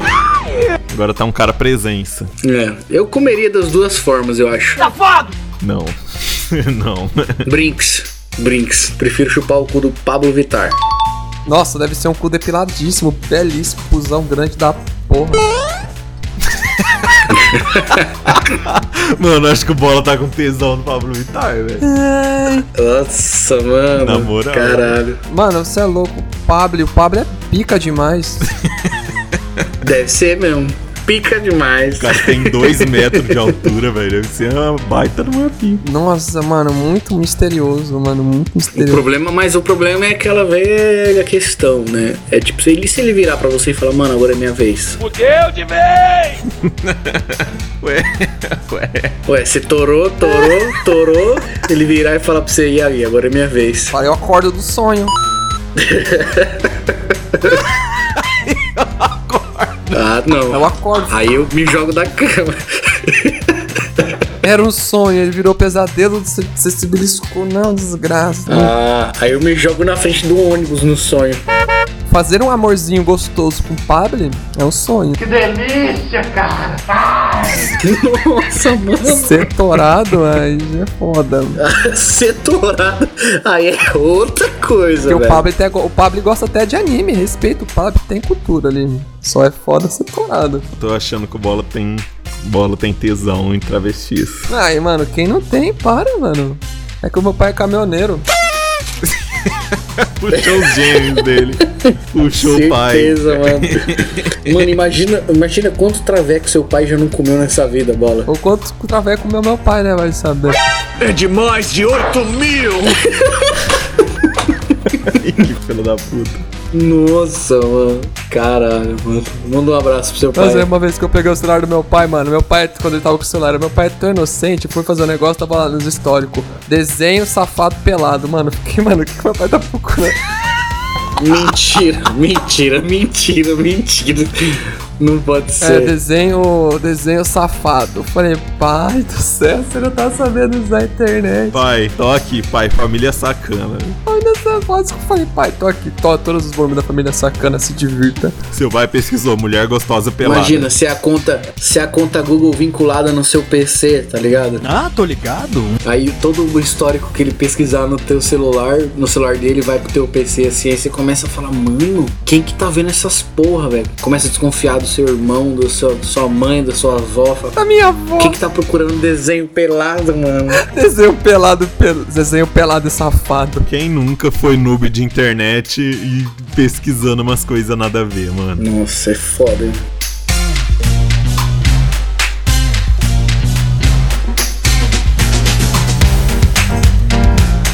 Agora tá um cara presença. É, eu comeria das duas formas, eu acho. Safado! Não. Não. Brinks. Brinks. Prefiro chupar o cu do Pablo Vittar. Nossa, deve ser um cu depiladíssimo, belíssimo, cuzão grande da porra. Mano, acho que o Bola tá com tesão no Pablo Vittar, velho. Nossa, mano. Na moral. Caralho. Mano, você é louco. O Pablo, o Pablo é pica demais. Deve ser mesmo. Pica demais. O cara tem dois metros de altura, velho. Deve ser uma baita numa pica. Nossa, mano, muito misterioso, mano, muito O misterioso. problema, mas o problema é aquela velha questão, né? É tipo, se ele, se ele virar pra você e falar, mano, agora é minha vez. Fudeu de vez! Ué, ué. Ué, você torou, torou, torou, ele virar e falar pra você, e aí, agora é minha vez. Aí eu acordo do sonho. Ah, não. Eu acordo. Aí eu me jogo da cama. Era um sonho, ele virou pesadelo, você você se beliscou, não, desgraça. Ah, aí eu me jogo na frente do ônibus no sonho. Fazer um amorzinho gostoso com o Pablo é um sonho. Que delícia, cara! Nossa, mano. Ser torado aí é foda. Ser torado. Aí é outra coisa, Porque o velho. Pablo, tem- o Pablo gosta até de anime, respeito o Pablo, tem cultura ali. Só é foda ser torado. Tô achando que o Bola tem. Bola tem tesão em travestis. Ai, mano, quem não tem, para, mano. É que o meu pai é caminhoneiro. Puxou os gêmeos dele. Puxou o pai. Certeza, mano. Mano, imagina, imagina quanto traveco seu pai já não comeu nessa vida, bola. Ou quanto traveco comeu meu pai, né? Vai saber. É de mais de 8 mil! que filho da puta. Nossa, mano. Caralho, mano. Manda um abraço pro seu pai. Mas é uma vez que eu peguei o celular do meu pai, mano. Meu pai, quando ele tava com o celular, meu pai é tão inocente, foi fazer um negócio, tava lá nos históricos. Desenho safado pelado, mano. Fiquei, mano, o que, que meu pai tá procurando? Mentira, mentira, mentira, mentira. Não pode É, ser. desenho, desenho safado. Falei, pai do céu, você não tá sabendo usar a internet. Pai, tô aqui, pai, família sacana. Olha que eu falei, pai, tô aqui, tô, todos os volumes da família sacana, se divirta. Seu pai pesquisou mulher gostosa pelada. Imagina se a conta, se a conta Google vinculada no seu PC, tá ligado? Ah, tô ligado. Aí todo o histórico que ele pesquisar no teu celular, no celular dele, vai pro teu PC assim, aí você começa a falar, mano, quem que tá vendo essas porra, velho? Começa a desconfiar do seu irmão, do seu, da sua mãe, da sua avó. Fala, Da minha avó. quem que tá procurando desenho pelado, mano? Desenho pelado, pel- desenho pelado e safado. Quem nunca foi noob de internet e pesquisando umas coisas nada a ver, mano? Nossa, é foda, hein?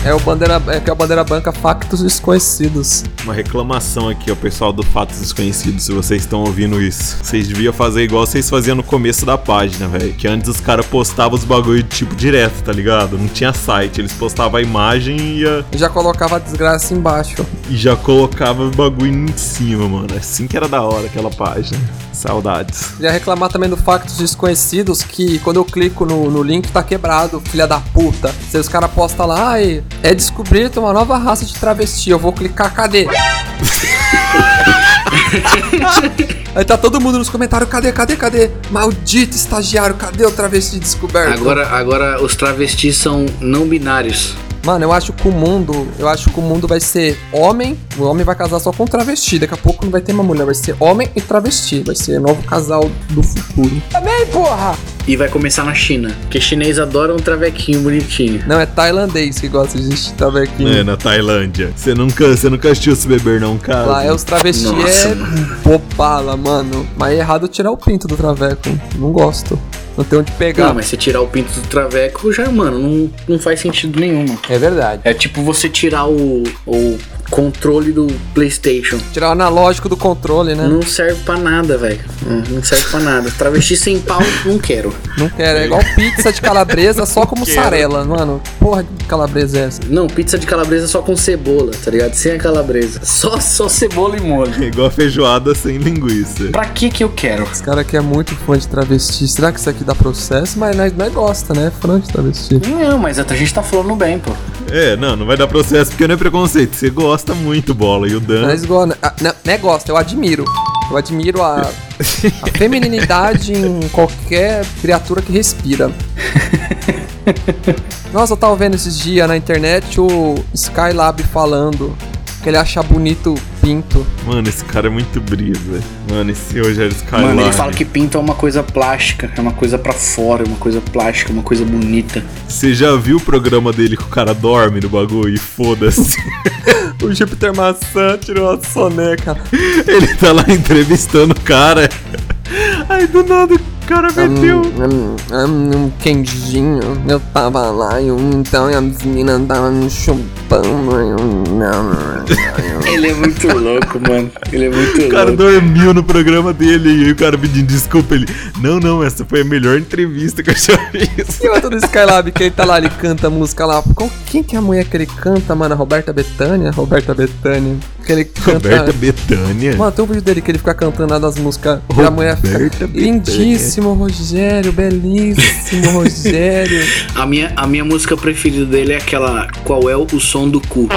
É o bandeira, é que é a bandeira branca factos desconhecidos. Uma reclamação aqui ao pessoal do Fatos Desconhecidos, se vocês estão ouvindo isso. Vocês deviam fazer igual vocês faziam no começo da página, velho. Que antes os caras postavam os bagulho tipo direto, tá ligado? Não tinha site, eles postavam a imagem e, ia, E já colocava a desgraça embaixo. e já colocava o bagulho em cima, mano. Assim que era da hora aquela página. Saudades. Ia reclamar também do factos desconhecidos que quando eu clico no, no link tá quebrado, filha da puta. Se os caras postam lá, ai, é descobrir uma nova raça de travesti. Eu vou clicar, cadê? Aí tá todo mundo nos comentários, cadê, cadê, cadê? Maldito estagiário, cadê o travesti descoberto? Agora, agora os travestis são não binários. Mano, eu acho que o mundo, eu acho que o mundo vai ser homem, o homem vai casar só com travesti, daqui a pouco não vai ter uma mulher, vai ser homem e travesti, vai ser novo casal do futuro. Também, porra! E vai começar na China. Porque chinês adora um travequinho bonitinho. Não, é tailandês que gosta de travequinho. É, na Tailândia. Você nunca, você nunca assistiu esse beber, não, cara? Lá é os travestis Nossa, é bobala, mano. Mas é errado tirar o pinto do traveco. Não gosto. Não tem onde pegar. Não, mas você tirar o pinto do traveco já, mano, não, não faz sentido nenhum. mano. É verdade. É tipo você tirar o, o controle do PlayStation. Tirar o analógico do controle, né? Não serve pra nada, velho. Não, serve pra nada. Travesti sem pau, não quero. Não quero. É igual pizza de calabresa só com mussarela, mano. Porra de calabresa é essa? Não, pizza de calabresa só com cebola, tá ligado? Sem a calabresa. Só, só cebola e molho. É igual feijoada sem linguiça. Pra que que eu quero? Esse cara aqui é muito fã de travesti. Será que isso aqui dá processo? Mas nós, nós gosta, né? Fã de travesti. Não, mas a gente tá falando bem, pô. É, não, não vai dar processo porque não é preconceito. Você gosta muito, bola. E o Dan. Nós gosta. Ah, não, não é gosta, eu admiro. Eu admiro a, a feminilidade em qualquer criatura que respira. Nossa, eu tava vendo esses dias na internet o Skylab falando que ele acha bonito pinto. Mano, esse cara é muito brisa. Mano, esse Rogério Skylab. Mano, ele fala que pinto é uma coisa plástica, é uma coisa pra fora, é uma coisa plástica, uma coisa bonita. Você já viu o programa dele que o cara dorme no bagulho e foda-se? o Júpiter Maçã tirou uma soneca. Ele tá lá entrevistando o cara. Aí do nada o cara meteu. Um, um, um quentinho. Eu tava lá e então a menina tava me chupando. Ele é muito louco, mano. Ele é muito O cara louco. dormiu no programa dele e o cara pedindo desculpa. Ele, não, não, essa foi a melhor entrevista que eu já fiz. E outro do Skylab que ele tá lá, ele canta a música lá. Qual, quem que é a mulher que ele canta, mano? A Roberta Betânia? Roberta Betânia. Que ele canta. Roberta Betânia. Mano, tem um vídeo dele que ele fica cantando lá das músicas. E a mulher fica. Roberta Betânia. Lindíssimo, Rogério. Belíssimo, Rogério. A minha, a minha música preferida dele é aquela Qual é o som do cu?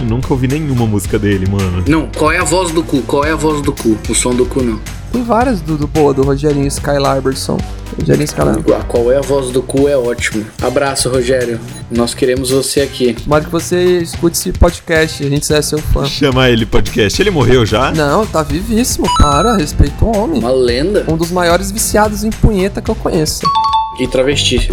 Eu nunca ouvi nenhuma música dele, mano. Não, qual é a voz do cu? Qual é a voz do cu? O som do cu não. Tem várias do, do, boa, do Rogerinho Skylarberson. Rogerinho Skylarberson. A Qual é a voz do cu é ótimo. Abraço, Rogério. Nós queremos você aqui. Tomara que você escute esse podcast, a gente é seu fã. Chamar ele podcast. Ele morreu já? Não, tá vivíssimo, para, respeita o homem. Uma lenda. Um dos maiores viciados em punheta que eu conheço. E travesti.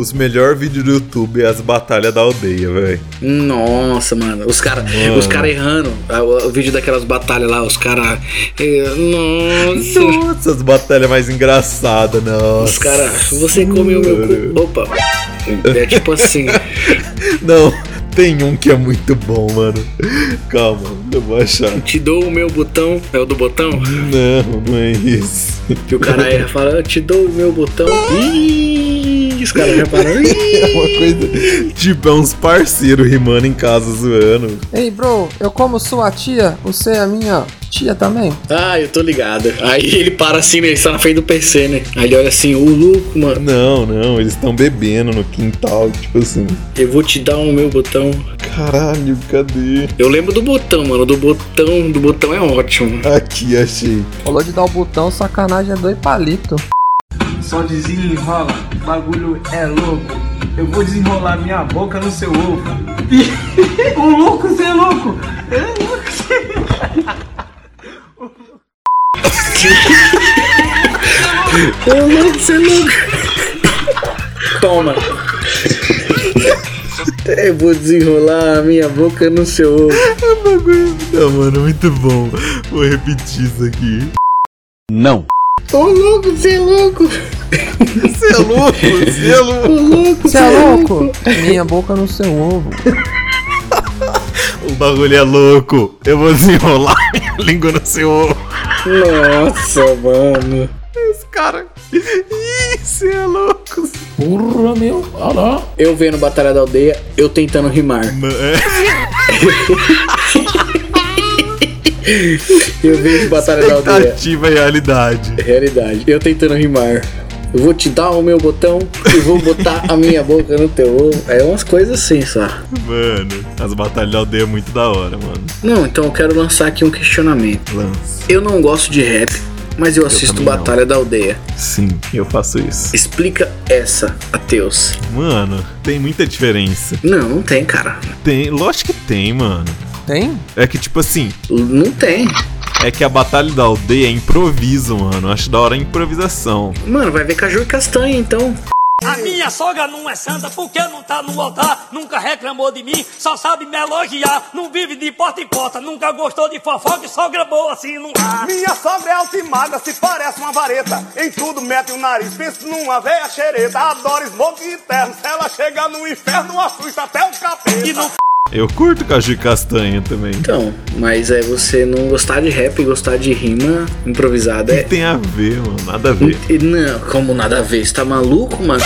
Os melhores vídeos do YouTube é as batalhas da aldeia, velho. Nossa, mano. Os caras os cara errando. O, o vídeo daquelas batalhas lá, os caras. Nossa. Nossa, as batalhas mais engraçadas, nossa. Os caras. Você comeu meu cu. Opa. É tipo assim. Não, tem um que é muito bom, mano. Calma, eu vou achar. Te dou o meu botão. É o do botão? Não, não é isso. Que o cara erra fala, te dou o meu botão. Ih, os caras já param. É uma coisa. Tipo, é uns parceiros rimando em casa zoando. Ei, bro, eu como sua tia, você é a minha tia também? Ah, eu tô ligado. Aí ele para assim, né? Ele está na frente do PC, né? Aí ele olha assim, o louco, mano. Não, não, eles estão bebendo no quintal, tipo assim. Eu vou te dar o meu botão. Caralho, cadê? Eu lembro do botão, mano. Do botão, do botão é ótimo. Aqui, achei. Falou de dar o botão, sacanagem é dois palitos. Só desenrola, o bagulho é louco. Eu vou desenrolar minha boca no seu ovo. o louco, você é louco! É louco, Ô, louco, você é louco. Toma. Eu vou desenrolar a minha boca no seu ovo. Não, mano, muito bom. Vou repetir isso aqui. Não. Ô, louco, você é louco. Você é louco, você é louco. Você é louco? Minha boca no seu ovo. O bagulho é louco. Eu vou desenrolar minha língua no seu ovo. Nossa, mano. Esse cara. Ih, você é louco. Porra, meu. Olha lá. Eu vendo Batalha da Aldeia, eu tentando rimar. Eu vejo Batalha da Aldeia. Expectativa e realidade. Realidade. Eu tentando rimar. Eu vou te dar o meu botão e vou botar a minha boca no teu ovo. É umas coisas assim, só. Mano, as batalhas da aldeia é muito da hora, mano. Não, então eu quero lançar aqui um questionamento. Lance. Eu não gosto de rap, mas eu assisto não. Batalha da Aldeia. Sim, eu faço isso. Explica essa, ateus. Mano, tem muita diferença. Não, não tem, cara. Tem, lógico que tem, mano. Tem? É que tipo assim, Não tem. É que a batalha da aldeia é improviso, mano. Eu Acho da hora a improvisação. Mano, vai ver caju e castanha, então. A minha sogra não é santa porque não tá no altar, nunca reclamou de mim, só sabe me elogiar, não vive de porta em porta, nunca gostou de fofoca e sogra boa assim não há. Minha sogra é altimada, se parece uma vareta. Em tudo mete o nariz, pensa numa veia xereta. Adora smoke interno, se ela chega no inferno, assusta até o capeta. E não Eu curto caju e castanha também. Então, mas é você não gostar de rap e gostar de rima improvisada. Que É... tem a ver, mano? Nada a ver. E Não, como nada a ver? Você tá maluco, mano?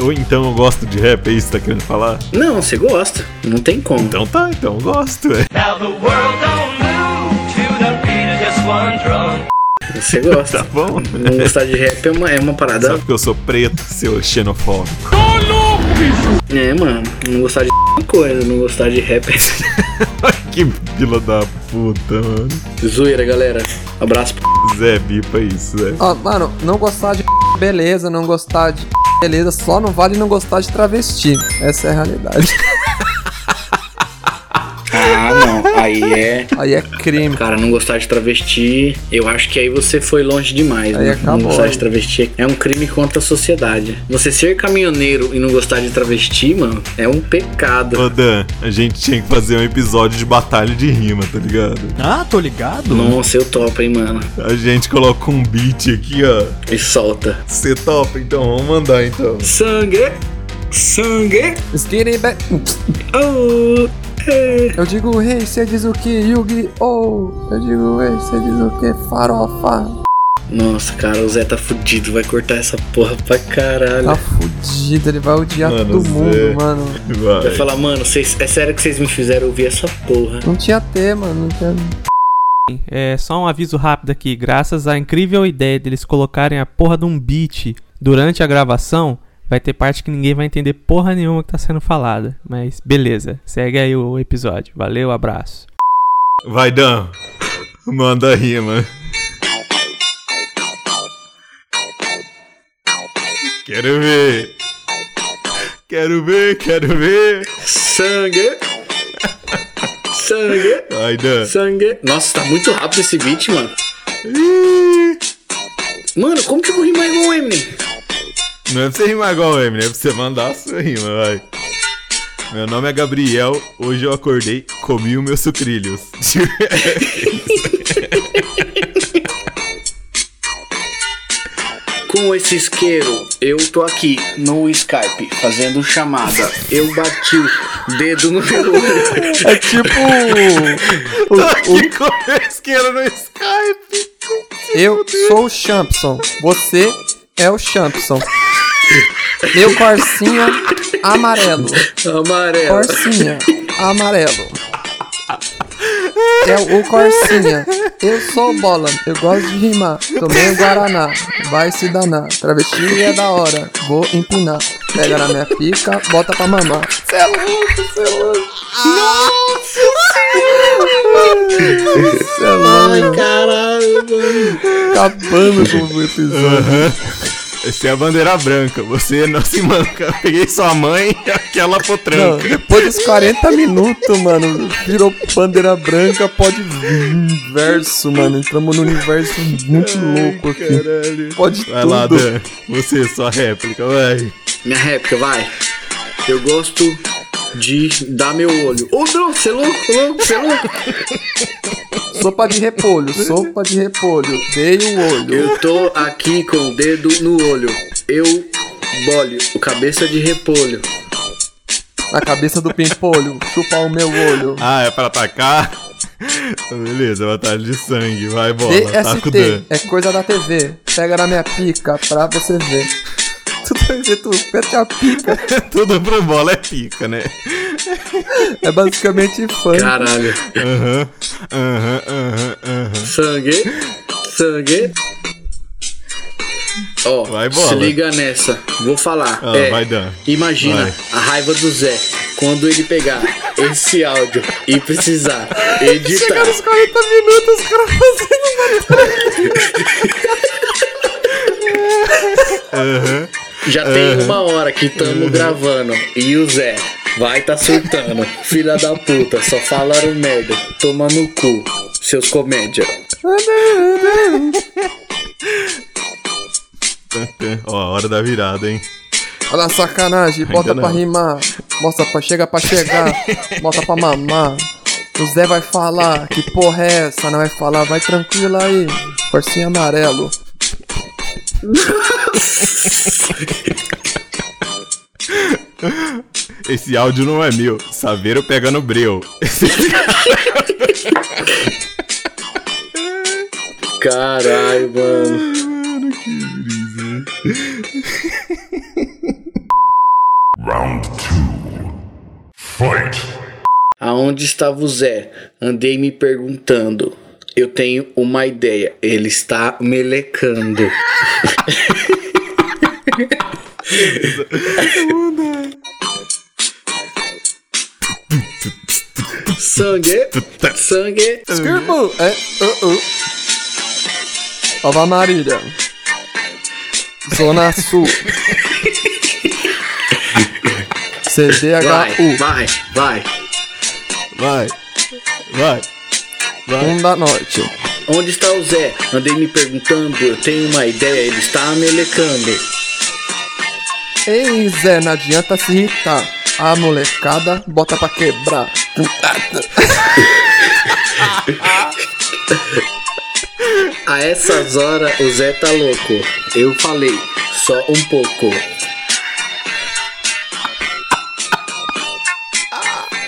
Ou então eu gosto de rap, é isso que tá querendo falar? Não, você gosta. Não tem como. Então tá, então eu gosto, é. Now the world don't move to the beat of just one drum. Você gosta. Tá bom? Não gostar de rap é uma, é uma parada. Só porque eu sou preto, seu xenofóbico. É, mano. Não gostar de coisa, não gostar de rap. que fila da puta, mano. Zoeira, galera. Abraço pro. Zé, bipa isso, Zé. Ó, mano, não gostar de beleza, não gostar de beleza, só não vale não gostar de travesti. Essa é a realidade. Ah, não. Aí é. Aí é crime. Cara, não gostar de travesti, eu acho que aí você foi longe demais, Aí né? acabou. Não gostar de travesti é um crime contra a sociedade. Você ser caminhoneiro e não gostar de travesti, mano, é um pecado. Ô Dan, a gente tinha que fazer um episódio de batalha de rima, tá ligado? Ah, tô ligado. Nossa, eu topo, hein, mano. A gente coloca um beat aqui, ó. E solta. Você topa, então vamos mandar então. Sangue! Sangue! Skinny back. Oh! Eu digo, rei, hey, você diz o que? Yugi, oh. Eu digo, rei, hey, você diz o que? Farofa. Nossa, cara, o Zé tá fudido, vai cortar essa porra pra caralho. Tá fudido, ele vai odiar Mano, todo Zé. mundo, mano. Vai. Vai falar, mano, vocês, é sério que vocês me fizeram ouvir essa porra. Não tinha tema, não tinha. É só um aviso rápido aqui. Graças à incrível ideia deles colocarem a porra de um beat durante a gravação, vai ter parte que ninguém vai entender porra nenhuma que tá sendo falada. Mas beleza, segue aí o episódio. Valeu, abraço. Vai, Dan. Manda rima. Quero ver. Quero ver, quero ver. Sangue! Sangue! Vai, Dan. Sangue! Nossa, tá muito rápido esse beat, mano. Mano, como que eu vou rimar igual o Eminem? Não é pra você rimar igual o Eminem, é pra você mandar a sua rima, vai. Meu nome é Gabriel, hoje eu acordei, comi os meus sucrilhos. Com esse isqueiro, eu tô aqui no Skype fazendo chamada. Eu bati o dedo no meu olho. É tipo. Tô aqui com o isqueiro no Skype. Eu sou o Champson. Você é o Champson. Meu Corsinha amarelo. Amarelo. Corsinha amarelo. É o Corsinha. Eu sou bola. Eu gosto de rimar. Tomei o Guaraná. Vai se danar. Travesti é da hora. Vou empinar. Pega na minha pica, bota pra mamar. Cê é louco, cê é louco. Nossa Cê é louco. Ai, caralho, mano. Acabando com o episódio. Essa é a bandeira branca. Você não se manca. Peguei sua mãe e aquela Não, potranca. depois dos 40 minutos, mano, virou bandeira branca, pode vir verso, mano. Entramos num universo muito louco aqui. Caralho. Pode Vai tudo. lá, Dan. Você, sua réplica, vai. Minha réplica, vai. Eu gosto de dar meu olho. Ô, não, você é louco, louco, você é louco. Sopa de repolho, sopa de repolho. Dei o olho. Eu tô aqui com o dedo no olho. Eu bolho o cabeça de repolho. Na cabeça do pimpolho, chupa o meu olho. Ah, é pra atacar? Beleza, batalha de sangue. Vai, bola. DST é coisa da TV. Pega na minha pica pra você ver. Tu mete a pica. Tudo pro bola é pica, né? É basicamente fã. Caralho. Aham, aham, aham, aham. Sangue, sangue. Ó, Vai, bola. se liga nessa. Vou falar. Ah, É, vai, Dan. Imagina Vai. a raiva do Zé quando ele pegar esse áudio e precisar editar. Chega nos 40 minutos, os caras Aham. Já tem uma hora que tamo gravando e o Zé vai tá surtando. Filha da puta, só falaram merda. Toma no cu, seus comédia. Ó, a hora da virada, hein? Olha a sacanagem, bota pra rimar, mostra pra chega pra chegar, bota pra mamar. O Zé vai falar, que porra é essa? Não vai falar, vai tranquilo aí, corcinho amarelo. Esse áudio não é meu. Saveiro pegando breu. Caralho, mano. Mano, que brisa. Round two. Fight. Aonde estava o Zé? Andei me perguntando. Eu tenho uma ideia. Ele está melecando. sangue, sangue. Skirbo, é, uh, uh. Nova Marília. Zona Sul. CDHU. Vai, vai, Vai. Vai. Vai. Um da Norte. Onde está o Zé? Andei me perguntando, eu tenho uma ideia, ele está melecando. Ei, Zé, não adianta se irritar. A molecada bota pra quebrar. A essas horas o Zé tá louco. Eu falei, só um pouco.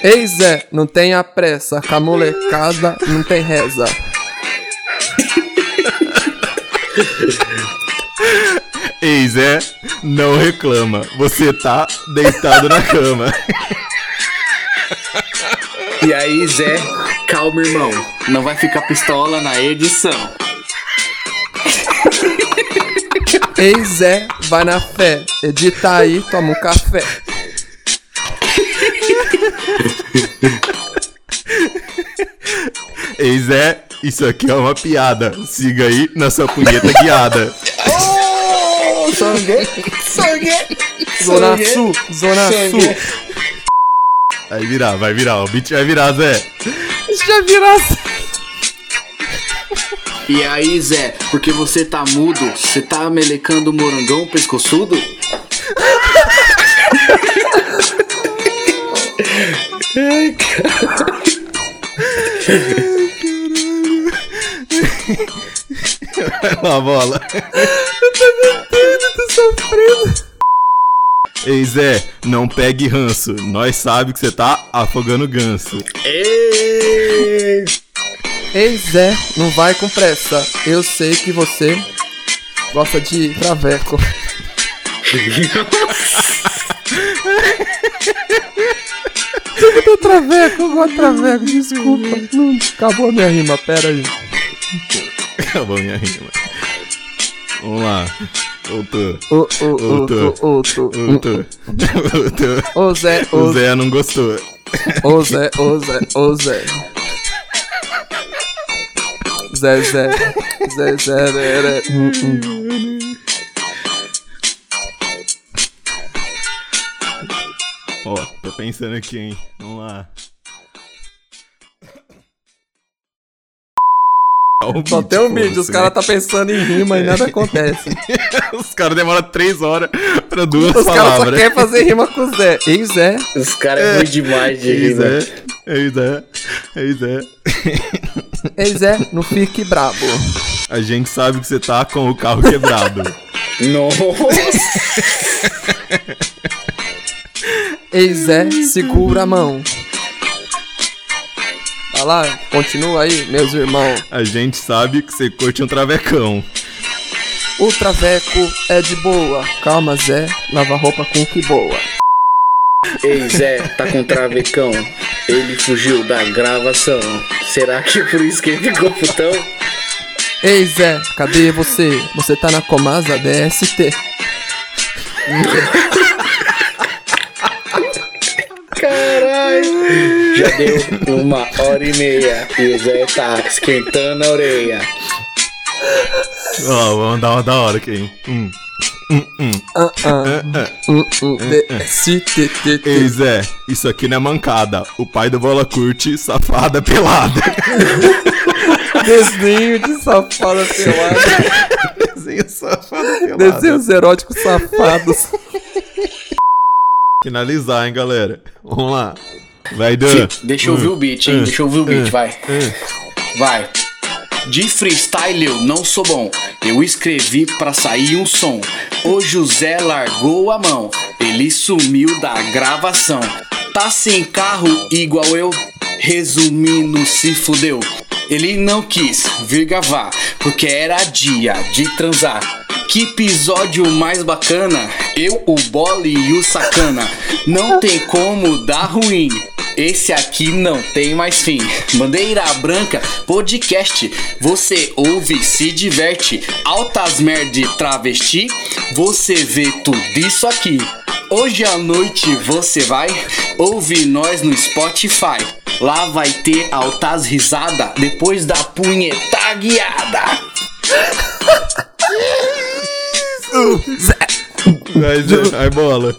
Ei, Zé, não tenha pressa. Com a molecada não tem reza. Ei, Zé, não reclama. Você tá deitado na cama. E aí, Zé, calma, irmão. Não vai ficar pistola na edição. Ei, Zé, vai na fé. Edita aí, toma um café. Ei, Zé, isso aqui é uma piada. Siga aí na sua punheta guiada. Oh, sangue, sangue, Zona sangue, Sul, Zona sangue. Sul. Vai virar, vai virar. O beat vai virar, Zé. Já virou E aí, Zé, porque você tá mudo, você tá melecando o morangão pescoçudo? Ai, cara. Vai lá, bola. Eu tô aguentando, tô sofrendo. Ei, Zé, não pegue ranço. Nós sabe que você tá afogando ganso. Ei! Ei, Zé, não vai com pressa. Eu sei que você gosta de traveco. Eu tô traveco, eu gosto de traveco, desculpa. Não, acabou a minha rima, pera aí. Acabou minha rima. Vamos lá. Ô, ô, Voltou. Voltou. Ô, Zé, O Zé não gostou. Ô Zé, ô Zé, ô Zé. Zé, Zé. Zé, Zé, Zé, Ó, tô pensando aqui, hein. Vamos lá. Só tem um vídeo, os caras tá pensando em rima e nada acontece. Os caras demoram três horas pra duas Os caras só palavras. querem fazer rima com o Zé. Ei, Zé. Os caras é ruim demais de Ei, rir, Zé. né? Ei, Zé. Ei, Zé. Ei, Zé, não fique brabo. A gente sabe que você tá com o carro quebrado. Nossa! Ei, Zé, segura a mão. Vai lá, continua aí, meus irmãos. A gente sabe que você curte um travecão. O traveco é de boa. Calma, Zé, lava roupa com que boa. Ei, Zé, tá com travecão. Ele fugiu da gravação. Será que é por isso que ele ficou putão? Ei, Zé, cadê você? Você tá na Comasa DST. Caralho! Já deu uma hora e meia e o Zé tá esquentando a orelha. Ó, vamos dar uma da hora aqui, hein. Hum. Ei, Zé, isso aqui não é mancada. O pai do bola curte safada pelada. Desenho de safada pelada. Desenho safada pelada. Desenhos eróticos safados. Finalizar, hein, galera. Vamos lá. Vai, Dan. Deixa eu ouvir o beat, hein? Hum, Deixa eu ouvir o beat, hum, vai. hum. Vai. De freestyle eu não sou bom. Eu escrevi pra sair um som. O Zé largou a mão. Ele sumiu da gravação. Tá sem carro igual eu. Resumindo, se fudeu. Ele não quis vir gravar, porque era dia de transar. Que episódio mais bacana! Eu, o Bola e o Sacana. Não tem como dar ruim. esse aqui não tem mais fim. Bandeira Branca Podcast. Você ouve, se diverte. Altas merda travesti. Você vê tudo isso aqui. Hoje à noite você vai ouvir nós no Spotify. Lá vai ter altas risada depois da punheta guiada. Vai, Zé, vai bola.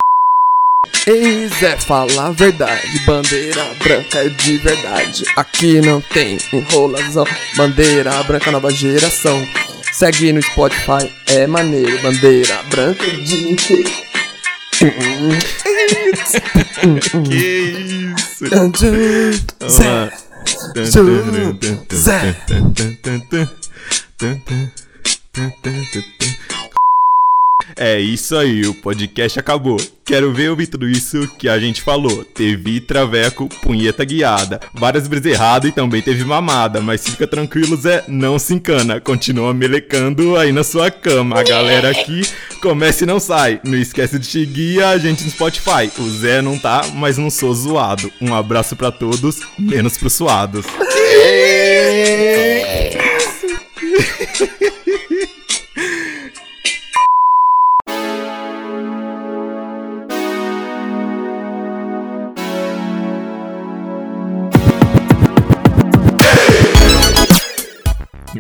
Ei Zé, fala a verdade, bandeira branca é de verdade. Aqui não tem enrolação, bandeira branca nova geração. Segue no Spotify, é maneiro, bandeira branca é de Que isso? Zé, Zé. É isso aí, o podcast acabou. Quero ver ouvir tudo isso que a gente falou. Teve traveco, punheta guiada, várias brisas erradas e também teve mamada. Mas fica tranquilo, Zé, não se encana. Continua melecando aí na sua cama. A galera aqui começa e não sai. Não esquece de seguir a gente no Spotify. O Zé não tá, mas não sou zoado. Um abraço pra todos, menos pros suados.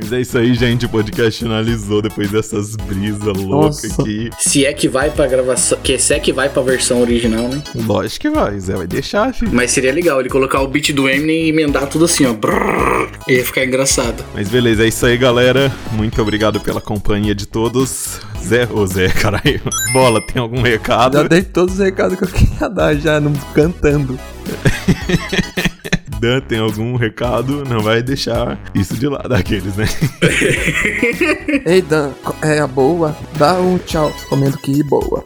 Mas é isso aí, gente. O podcast finalizou depois dessas brisas loucas aqui. Se é que vai pra gravação. Que se é que vai pra versão original, né? Lógico que vai, Zé vai deixar, filho. Mas seria legal ele colocar o beat do Eminem e emendar tudo assim, ó. Brrr, ia ficar engraçado. Mas beleza, é isso aí, galera. Muito obrigado pela companhia de todos. Zé, ô Zé, caralho. Bola, tem algum recado? Já dei todos os recados que eu queria dar já, não, cantando. Dan, tem algum recado? Não vai deixar isso de lado aqueles, né? Ei Dan, é a boa? Dá um tchau, comendo que boa.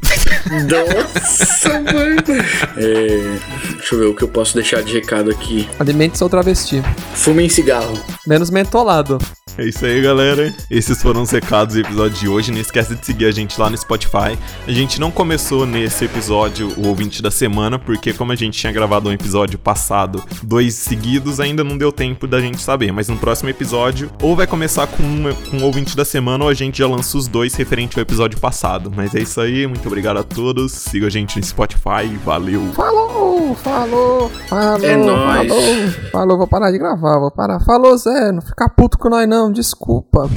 Nossa, mano. É, deixa eu ver o que eu posso deixar de recado aqui. Alimente seu travesti. Fumem cigarro. Menos mentolado. É isso aí, galera. Esses foram os recados do episódio de hoje. Não esquece de seguir a gente lá no Spotify. A gente não começou nesse episódio o ouvinte da semana, porque como a gente tinha gravado um episódio passado, dois seguidos, ainda não deu tempo da gente saber. Mas no próximo episódio, ou vai começar com, uma, com o ouvinte da semana, ou a gente já lança os dois referente ao episódio passado. Mas é isso aí, muito obrigado a todos. Siga a gente no Spotify. Valeu! Falou, falou, falou. É nóis. Falou, falou, vou parar de gravar, vou parar. Falou, Zé, não fica puto com nós não, desculpa.